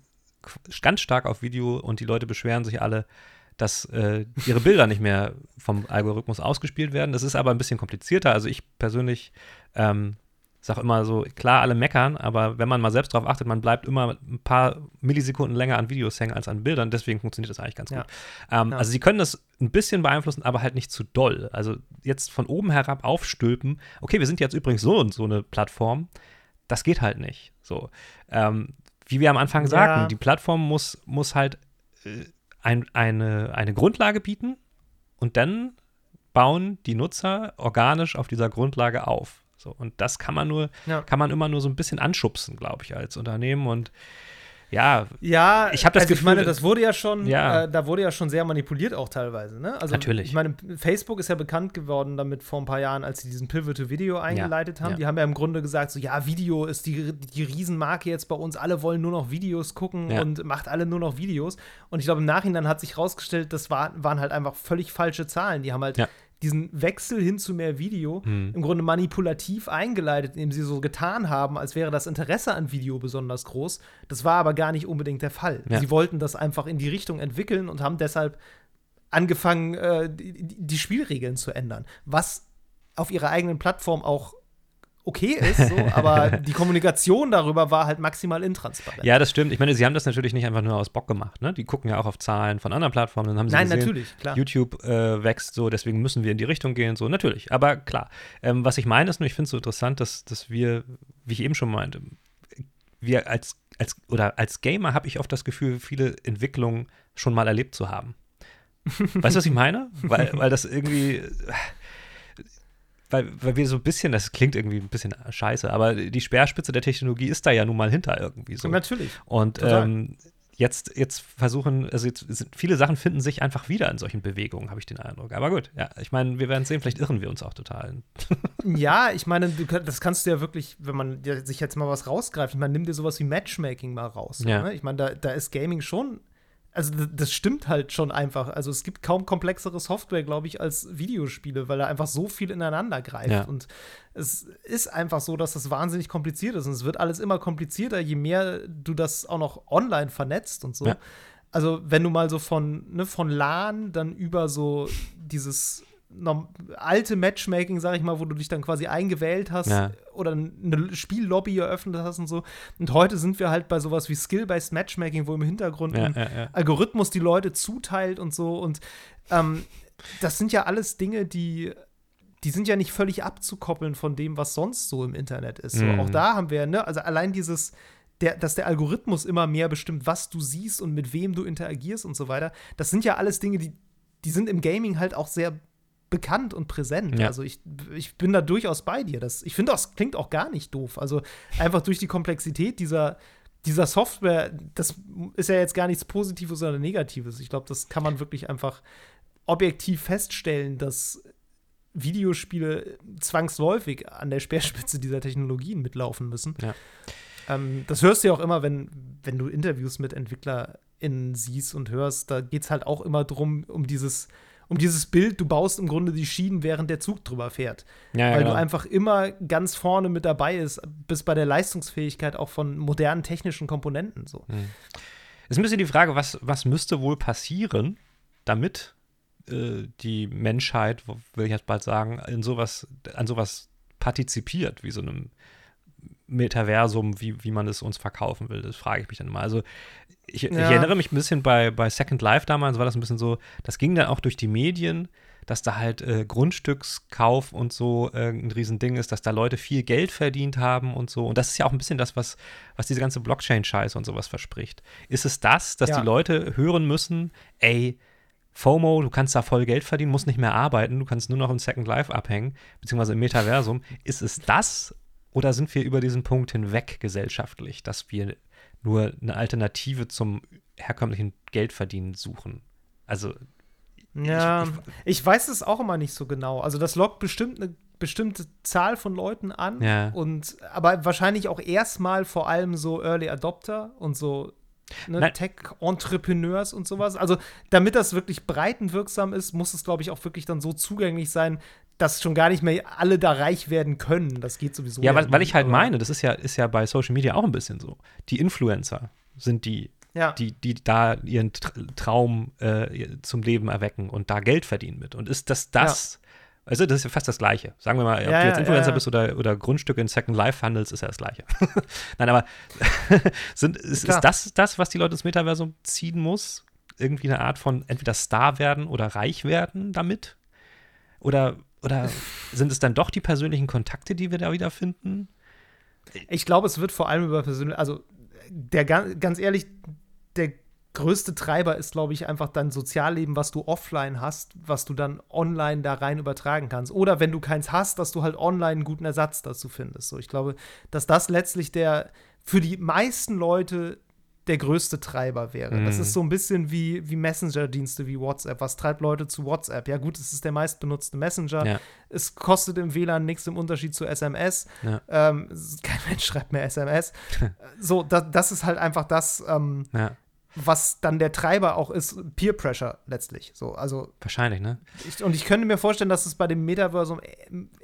ganz stark auf Video und die Leute beschweren sich alle, dass äh, ihre Bilder nicht mehr vom Algorithmus ausgespielt werden. Das ist aber ein bisschen komplizierter. Also ich persönlich ähm, Ist auch immer so, klar, alle meckern, aber wenn man mal selbst darauf achtet, man bleibt immer ein paar Millisekunden länger an Videos hängen als an Bildern, deswegen funktioniert das eigentlich ganz Ja. gut. Ähm, Ja. Also sie können das ein bisschen beeinflussen, aber halt nicht zu doll. Also jetzt von oben herab aufstülpen, okay, wir sind jetzt übrigens so und so eine Plattform, das geht halt nicht. So. Ähm, wie wir am Anfang Ja. sagten, die Plattform muss, muss halt äh, ein, eine, eine Grundlage bieten und dann bauen die Nutzer organisch auf dieser Grundlage auf. So, und das kann man nur, Ja. kann man immer nur so ein bisschen anschubsen, glaube ich, als Unternehmen. Und ja, Ja, Ich hab das also ich Gefühl, meine, das wurde ja schon, Ja. äh, da wurde ja schon sehr manipuliert auch teilweise. Ne? Also Natürlich. Ich meine, Facebook ist ja bekannt geworden damit vor ein paar Jahren, als sie diesen Pivot to Video eingeleitet haben. ja. Die haben ja im Grunde gesagt, so ja, Video ist die, die Riesenmarke jetzt bei uns. Alle wollen nur noch Videos gucken Ja. und macht alle nur noch Videos. Und ich glaube, im Nachhinein hat sich rausgestellt, das war, waren halt einfach völlig falsche Zahlen. Die haben halt Ja. Diesen Wechsel hin zu mehr Video Mhm. im Grunde manipulativ eingeleitet, indem sie so getan haben, als wäre das Interesse an Video besonders groß. Das war aber gar nicht unbedingt der Fall. Ja. Sie wollten das einfach in die Richtung entwickeln und haben deshalb angefangen, äh, die, die Spielregeln zu ändern. Was auf ihrer eigenen Plattform auch okay ist, so, [LAUGHS] aber die Kommunikation darüber war halt maximal intransparent. ja, das stimmt. Ich meine, sie haben das natürlich nicht einfach nur aus Bock gemacht. Ne? Die gucken ja auch auf Zahlen von anderen Plattformen. Dann haben sie Nein, gesehen, natürlich, klar. YouTube äh, wächst so, deswegen müssen wir in die Richtung gehen. So, natürlich. Aber klar. Ähm, was ich meine ist nur, ich finde es so interessant, dass, dass wir, wie ich eben schon meinte, wir als, als oder als Gamer habe ich oft das Gefühl, viele Entwicklungen schon mal erlebt zu haben. Weißt du, was ich meine? Weil, [LAUGHS] weil das irgendwie. Weil, weil wir so ein bisschen, das klingt irgendwie ein bisschen scheiße, aber die Speerspitze der Technologie ist da ja nun mal hinter irgendwie so. Natürlich. Und ähm, jetzt, jetzt versuchen, also jetzt sind, viele Sachen finden sich einfach wieder in solchen Bewegungen, habe ich den Eindruck. Aber gut, ja, ich meine, wir werden sehen, vielleicht irren wir uns auch total. [LAUGHS] Ja, ich meine, du, das kannst du ja wirklich, wenn man sich jetzt mal was rausgreift, ich meine, nimm dir sowas wie Matchmaking mal raus. Ja. Ne? Ich meine, da, da ist Gaming schon, also das stimmt halt schon einfach. Also es gibt kaum komplexere Software, glaube ich, als Videospiele, weil da einfach so viel ineinander greift. Ja. Und es ist einfach so, dass das wahnsinnig kompliziert ist. Und es wird alles immer komplizierter, je mehr du das auch noch online vernetzt und so. Ja. Also, wenn du mal so von, ne, von LAN dann über so dieses alte Matchmaking, sag ich mal, wo du dich dann quasi eingewählt hast Ja. oder eine Spiellobby eröffnet hast und so. Und heute sind wir halt bei sowas wie Skill-Based Matchmaking, wo im Hintergrund Ja, ein ja. Algorithmus die Leute zuteilt und so. Und ähm, das sind ja alles Dinge, die die sind ja nicht völlig abzukoppeln von dem, was sonst so im Internet ist. So, Mhm. auch da haben wir, ne, also allein dieses, der, dass der Algorithmus immer mehr bestimmt, was du siehst und mit wem du interagierst und so weiter. Das sind ja alles Dinge, die, die sind im Gaming halt auch sehr bekannt und präsent. Ja. Also ich, ich bin da durchaus bei dir. Das, ich finde, das klingt auch gar nicht doof. Also einfach durch die Komplexität dieser, dieser Software, das ist ja jetzt gar nichts Positives oder Negatives. Ich glaube, das kann man wirklich einfach objektiv feststellen, dass Videospiele zwangsläufig an der Speerspitze dieser Technologien mitlaufen müssen. Ja. Ähm, das hörst du ja auch immer, wenn, wenn du Interviews mit EntwicklerInnen siehst und hörst. Da geht es halt auch immer drum, um dieses, um dieses Bild, du baust im Grunde die Schienen, während der Zug drüber fährt. Ja, weil genau. du einfach immer ganz vorne mit dabei ist, bis bei der Leistungsfähigkeit auch von modernen technischen Komponenten. So. Ist ein bisschen die Frage, was, was müsste wohl passieren, damit äh, die Menschheit, will ich jetzt bald sagen, in sowas, an sowas partizipiert, wie so einem Metaversum, wie, wie man es uns verkaufen will. Das frage ich mich dann immer. Also ich, ich Ja. erinnere mich ein bisschen bei, bei Second Life damals, war das ein bisschen so, das ging dann auch durch die Medien, dass da halt äh, Grundstückskauf und so äh, ein Riesending ist, dass da Leute viel Geld verdient haben und so. Und das ist ja auch ein bisschen das, was, was diese ganze Blockchain-Scheiße und sowas verspricht. Ist es das, dass Ja. die Leute hören müssen, ey, FOMO, du kannst da voll Geld verdienen, musst nicht mehr arbeiten, du kannst nur noch im Second Life abhängen, beziehungsweise im Metaversum. Ist es das oder sind wir über diesen Punkt hinweg gesellschaftlich, dass wir nur eine Alternative zum herkömmlichen Geldverdienen suchen? Also, Ja, ich- ich, weiß es auch immer nicht so genau. Also das lockt bestimmt eine bestimmte Zahl von Leuten an Ja. und aber wahrscheinlich auch erstmal vor allem so Early Adopter und so ne. Tech-Entrepreneurs und sowas. Also damit das wirklich breitenwirksam ist, muss es, glaube ich, auch wirklich dann so zugänglich sein, dass schon gar nicht mehr alle da reich werden können. Das geht sowieso. ja, weil, weil ich halt meine, das ist ja, ist ja bei Social Media auch ein bisschen so. Die Influencer sind die, Ja. die, die da ihren Tr- Traum äh, zum Leben erwecken und da Geld verdienen mit. Und ist das das, Also das ist ja fast das Gleiche. Sagen wir mal, ob Ja, du jetzt Influencer ja. bist oder, oder Grundstücke in Second Life handelst, ist ja das Gleiche. [LAUGHS] Nein, aber [LAUGHS] sind, ist, ist das das, was die Leute ins Metaversum ziehen muss? Irgendwie eine Art von entweder Star werden oder reich werden damit? Oder, oder [LAUGHS] sind es dann doch die persönlichen Kontakte, die wir da wiederfinden? Ich glaube, es wird vor allem über persönlich, also der ga- ganz ehrlich, der größte Treiber ist, glaube ich, einfach dein Sozialleben, was du offline hast, was du dann online da rein übertragen kannst. Oder wenn du keins hast, dass du halt online einen guten Ersatz dazu findest. So, ich glaube, dass das letztlich der für die meisten Leute der größte Treiber wäre. Das Mhm. ist so ein bisschen wie, wie Messenger-Dienste wie WhatsApp. Was treibt Leute zu WhatsApp? Ja, gut, es ist der meistbenutzte Messenger. Ja. Es kostet im WLAN nichts im Unterschied zu SMS. Ja. Ähm, kein Mensch schreibt mehr SMS. [LAUGHS] so, da, das ist halt einfach das, ähm, Ja, was dann der Treiber auch ist, Peer Pressure letztlich. So, also wahrscheinlich, ne? ich, und ich könnte mir vorstellen, dass es bei dem Metaversum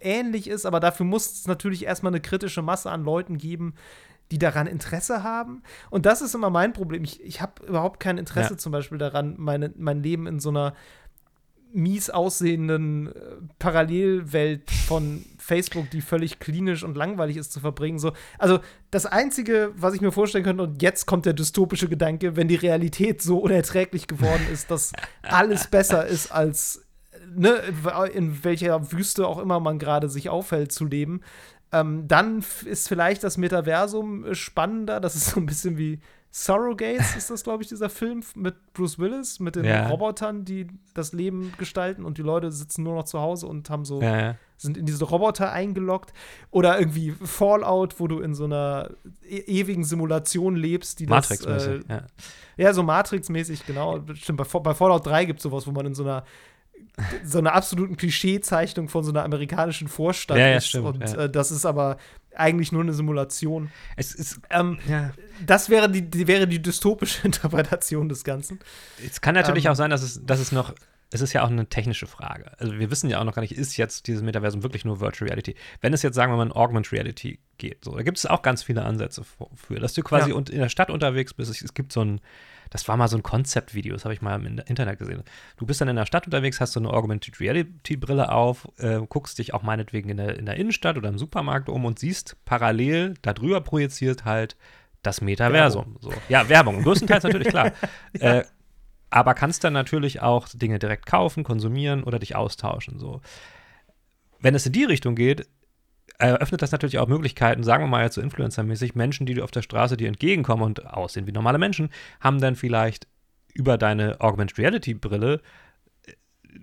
ähnlich ist, aber dafür muss es natürlich erstmal eine kritische Masse an Leuten geben, die daran Interesse haben. Und das ist immer mein Problem. Ich, ich habe überhaupt kein Interesse Ja. zum Beispiel daran, meine, mein Leben in so einer mies aussehenden äh, Parallelwelt von Facebook, die völlig klinisch und langweilig ist, zu verbringen. So, also das Einzige, was ich mir vorstellen könnte, und jetzt kommt der dystopische Gedanke, wenn die Realität so unerträglich geworden ist, dass alles besser ist als ne, in welcher Wüste auch immer man gerade sich aufhält zu leben, ähm, dann ist vielleicht das Metaversum spannender. Das ist so ein bisschen wie Surrogates, ist das, glaube ich, dieser Film mit Bruce Willis, mit den Ja. Robotern, die das Leben gestalten und die Leute sitzen nur noch zu Hause und haben so, Ja, sind in diese Roboter eingeloggt. Oder irgendwie Fallout, wo du in so einer e ewigen Simulation lebst, die das, äh, Matrix-mäßig, ja. ja, so Matrix-mäßig, genau. Stimmt, bei, bei Fallout 3 gibt es sowas, wo man in so einer so einer absoluten Klischee-Zeichnung von so einer amerikanischen Vorstadt Ja, ja, ist. stimmt, und ja. äh, das ist aber eigentlich nur eine Simulation. Es ist, Ähm, ja. das wäre die, die, wäre die dystopische [LAUGHS] Interpretation des Ganzen. Es kann natürlich Ähm, auch sein, dass es, dass es noch, es ist ja auch eine technische Frage. Also wir wissen ja auch noch gar nicht, ist jetzt dieses Metaversum wirklich nur Virtual Reality? Wenn es jetzt, sagen wir mal, in Augmented Reality geht, so, da gibt es auch ganz viele Ansätze für, dass du quasi Ja. in der Stadt unterwegs bist. Es gibt so ein, das war mal so ein Konzeptvideo, das habe ich mal im In- Internet gesehen. Du bist dann in der Stadt unterwegs, hast so eine Augmented Reality-Brille auf, äh, guckst dich auch meinetwegen in der, in der Innenstadt oder im Supermarkt um und siehst parallel darüber projiziert halt das Metaversum. So. Ja, Werbung, größtenteils natürlich klar. [LAUGHS] Äh, aber kannst dann natürlich auch Dinge direkt kaufen, konsumieren oder dich austauschen. So. Wenn es in die Richtung geht, eröffnet das natürlich auch Möglichkeiten, sagen wir mal jetzt so Influencer-mäßig, Menschen, die dir auf der Straße dir entgegenkommen und aussehen wie normale Menschen, haben dann vielleicht über deine Augmented Reality-Brille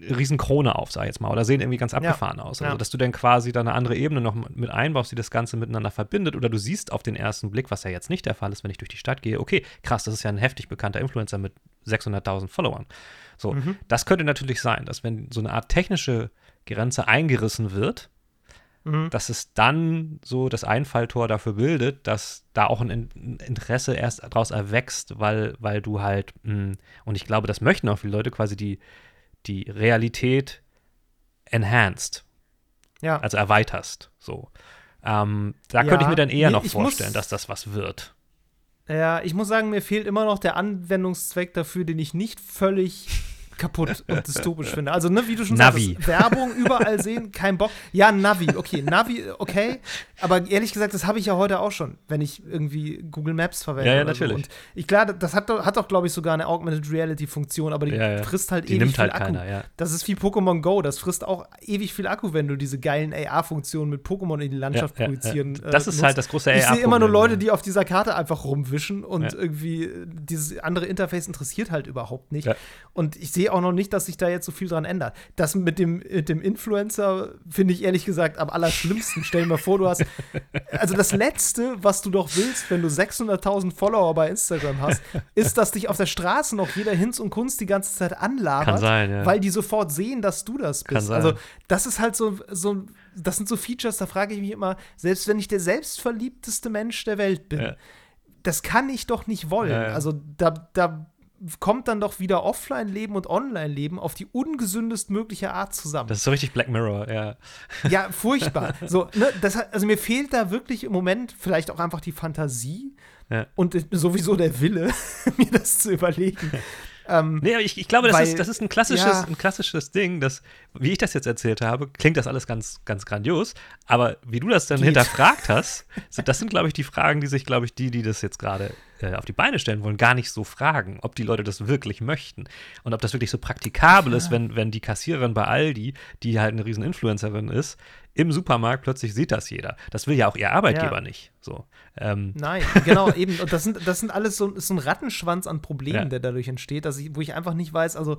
eine riesen Krone auf, sag ich jetzt mal, oder sehen irgendwie ganz abgefahren aus. Also, Ja. dass du dann quasi da eine andere Ebene noch mit einbaust, die das Ganze miteinander verbindet, oder du siehst auf den ersten Blick, was ja jetzt nicht der Fall ist, wenn ich durch die Stadt gehe, okay, krass, das ist ja ein heftig bekannter Influencer mit 600.000 Followern. So, Mhm. das könnte natürlich sein, dass wenn so eine Art technische Grenze eingerissen wird, Mhm. dass es dann so das Einfalltor dafür bildet, dass da auch ein In- ein Interesse erst daraus erwächst, weil, weil du halt, mh, und ich glaube, das möchten auch viele Leute, quasi die, die Realität enhanced, Ja. also erweiterst. So. Ähm, da Ja, könnte ich mir dann eher nee, noch muss- vorstellen, dass das was wird. Ja, ich muss sagen, mir fehlt immer noch der Anwendungszweck dafür, den ich nicht völlig kaputt und [LAUGHS] dystopisch finde. Also, ne, wie du schon Navi. sagst, Werbung überall sehen, kein Bock. Ja, Navi, okay, Navi, okay. Aber ehrlich gesagt, das habe ich ja heute auch schon, wenn ich irgendwie Google Maps verwende. Ja, ja, natürlich. So. Und ich klar, das hat, doch- hat doch, glaube ich, sogar eine Augmented Reality-Funktion, aber die Ja, ja. frisst halt Die ewig nimmt viel halt Akku. keiner, ja. Das ist wie Pokémon Go, das frisst auch ewig viel Akku, wenn du diese geilen AR-Funktionen mit Pokémon in die Landschaft Ja, projizieren. ja. Das äh, ist nutzt. halt das große Ich sehe immer nur Leute, die auf dieser Karte einfach rumwischen und Ja. irgendwie äh, dieses andere Interface interessiert halt überhaupt nicht. Ja. Und ich sehe auch noch nicht, dass sich da jetzt so viel dran ändert. Das mit dem, mit dem Influencer finde ich ehrlich gesagt am allerschlimmsten. Stell dir mal vor, du hast. [LAUGHS] Also das Letzte, was du doch willst, wenn du 600.000 Follower bei Instagram hast, ist, dass dich auf der Straße noch jeder Hinz und Kunst die ganze Zeit anlabert. Kann sein, ja. Weil die sofort sehen, dass du das bist. Also, das ist halt so, so, das sind so Features, da frage ich mich immer, selbst wenn ich der selbstverliebteste Mensch der Welt bin, Ja. das kann ich doch nicht wollen. Ja, ja. Also, da, da kommt dann doch wieder Offline-Leben und Online-Leben auf die ungesündest mögliche Art zusammen. Das ist so richtig Black Mirror, ja. Ja, furchtbar. [LAUGHS] so, ne, das, also mir fehlt da wirklich im Moment vielleicht auch einfach die Fantasie Ja. und sowieso der Wille, [LAUGHS] mir das zu überlegen. [LAUGHS] Ähm, Nee, aber ich, ich glaube, das, Weil- ist, das ist ein klassisches, ja. ein klassisches Ding, das, wie ich das jetzt erzählt habe, klingt das alles ganz, ganz grandios. Aber wie du das dann Geht. hinterfragt hast, das sind, glaube ich, die Fragen, die sich, glaube ich, die, die das jetzt gerade äh, auf die Beine stellen wollen, gar nicht so fragen, ob die Leute das wirklich möchten und ob das wirklich so praktikabel ist, wenn, wenn die Kassiererin bei Aldi, die halt eine riesen Influencerin ist, im Supermarkt plötzlich sieht das jeder. Das will ja auch ihr Arbeitgeber Ja. nicht. So. Ähm, Nein, genau, [LAUGHS] eben. Und das sind, das sind alles so, so ein Rattenschwanz an Problemen, Ja. der dadurch entsteht, dass ich, wo ich einfach nicht weiß, also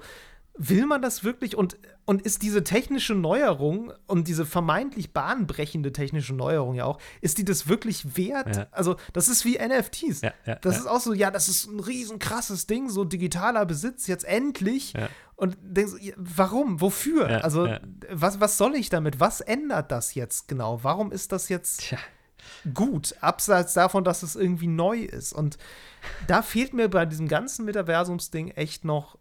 will man das wirklich und, und ist diese technische Neuerung und diese vermeintlich bahnbrechende technische Neuerung ja auch, ist die das wirklich wert? Ja. Also, das ist wie NFTs. Ja, ja, das ist auch so, ja, das ist ein riesen krasses Ding, so digitaler Besitz, jetzt endlich. Und denkst, warum? Wofür? Also. Was, was soll ich damit? Was ändert das jetzt genau? Warum ist das jetzt tja. gut, abseits davon, dass es irgendwie neu ist. Und da fehlt mir bei diesem ganzen Metaversums-Ding echt noch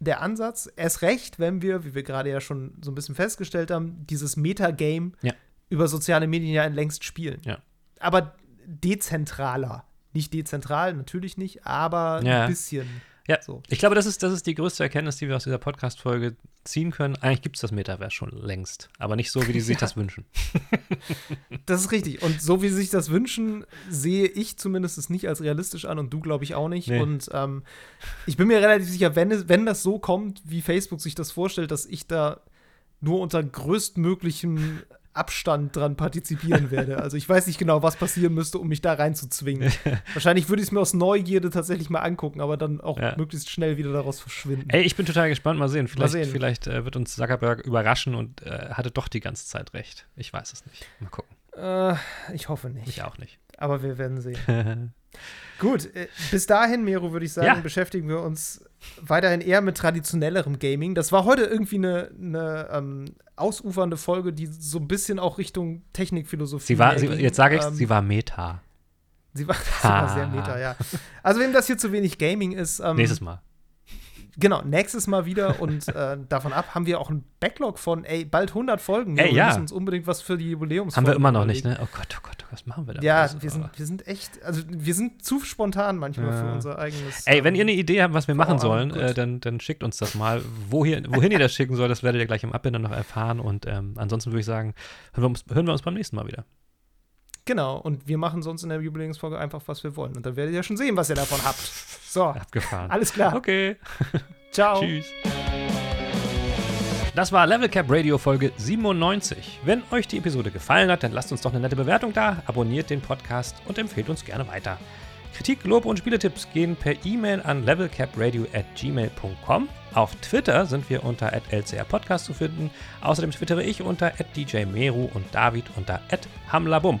der Ansatz. Erst recht, wenn wir, wie wir gerade ja schon so ein bisschen festgestellt haben, dieses Metagame Ja. über soziale Medien ja längst spielen. Ja. Aber dezentraler. Nicht dezentral, natürlich nicht, aber Ja. ein bisschen. Ja, So. ich glaube, das ist, das ist die größte Erkenntnis, die wir aus dieser Podcast-Folge ziehen können. Eigentlich gibt es das Metaverse schon längst, aber nicht so, wie die sich Ja. [LAUGHS] das wünschen. Das ist richtig. Und so wie sie sich das wünschen, sehe ich zumindest es nicht als realistisch an und du, glaube ich, auch nicht. Nee. Und ähm, ich bin mir relativ sicher, wenn, wenn das so kommt, wie Facebook sich das vorstellt, dass ich da nur unter größtmöglichem Abstand dran partizipieren werde. Also ich weiß nicht genau, was passieren müsste, um mich da reinzuzwingen. [LAUGHS] Wahrscheinlich würde ich es mir aus Neugierde tatsächlich mal angucken, aber dann auch Ja. möglichst schnell wieder daraus verschwinden. Ey, ich bin total gespannt. Mal sehen. Vielleicht, sehen. vielleicht äh, wird uns Zuckerberg überraschen und äh, hatte doch die ganze Zeit recht. Ich weiß es nicht. Mal gucken. Äh, ich hoffe nicht. Ich auch nicht. Aber wir werden sehen. [LAUGHS] Gut, äh, bis dahin, Mero, würde ich sagen, Ja. beschäftigen wir uns weiterhin eher mit traditionellerem Gaming. Das war heute irgendwie eine, eine ähm, ausufernde Folge, die so ein bisschen auch Richtung Technikphilosophie. Sie war, sie, jetzt sage ich, Ähm, sie war Meta. sie war, [LAUGHS] sie war sehr meta, ja. [LAUGHS] Also, wem das hier zu wenig Gaming ist, ähm, Nächstes Mal. Genau, nächstes Mal wieder und äh, [LAUGHS] davon ab haben wir auch einen Backlog von, ey, bald 100 Folgen. Ey, wir ja. müssen uns unbedingt was für die Jubiläums Haben wir immer noch nicht, ne? Oh Gott, oh Gott, was machen wir da? Ja, wir sind, wir sind echt, also wir sind zu spontan manchmal Ja. für unser eigenes. Ey, wenn ihr ähm, eine Idee habt, was wir machen sollen, gut. äh, dann, dann schickt uns das mal. Wohin, wohin ihr das schicken soll, das werdet ihr gleich im Abbinder noch erfahren. Und ähm, ansonsten würde ich sagen, hören wir, uns, hören wir uns beim nächsten Mal wieder. Genau, und wir machen sonst in der Jubiläumsfolge einfach, was wir wollen. Und dann werdet ihr schon sehen, was ihr davon habt. So, [LAUGHS] Abgefahren. alles klar. Okay. [LAUGHS] Ciao. Tschüss. Das war Level Cap Radio Folge 97. Wenn euch die Episode gefallen hat, dann lasst uns doch eine nette Bewertung da, abonniert den Podcast und empfehlt uns gerne weiter. Kritik, Lob und Spieletipps gehen per E-Mail an levelcapradio@gmail.com. Auf Twitter sind wir unter @lcrpodcast zu finden. Außerdem twittere ich unter @djmeru und David unter @hamlabum.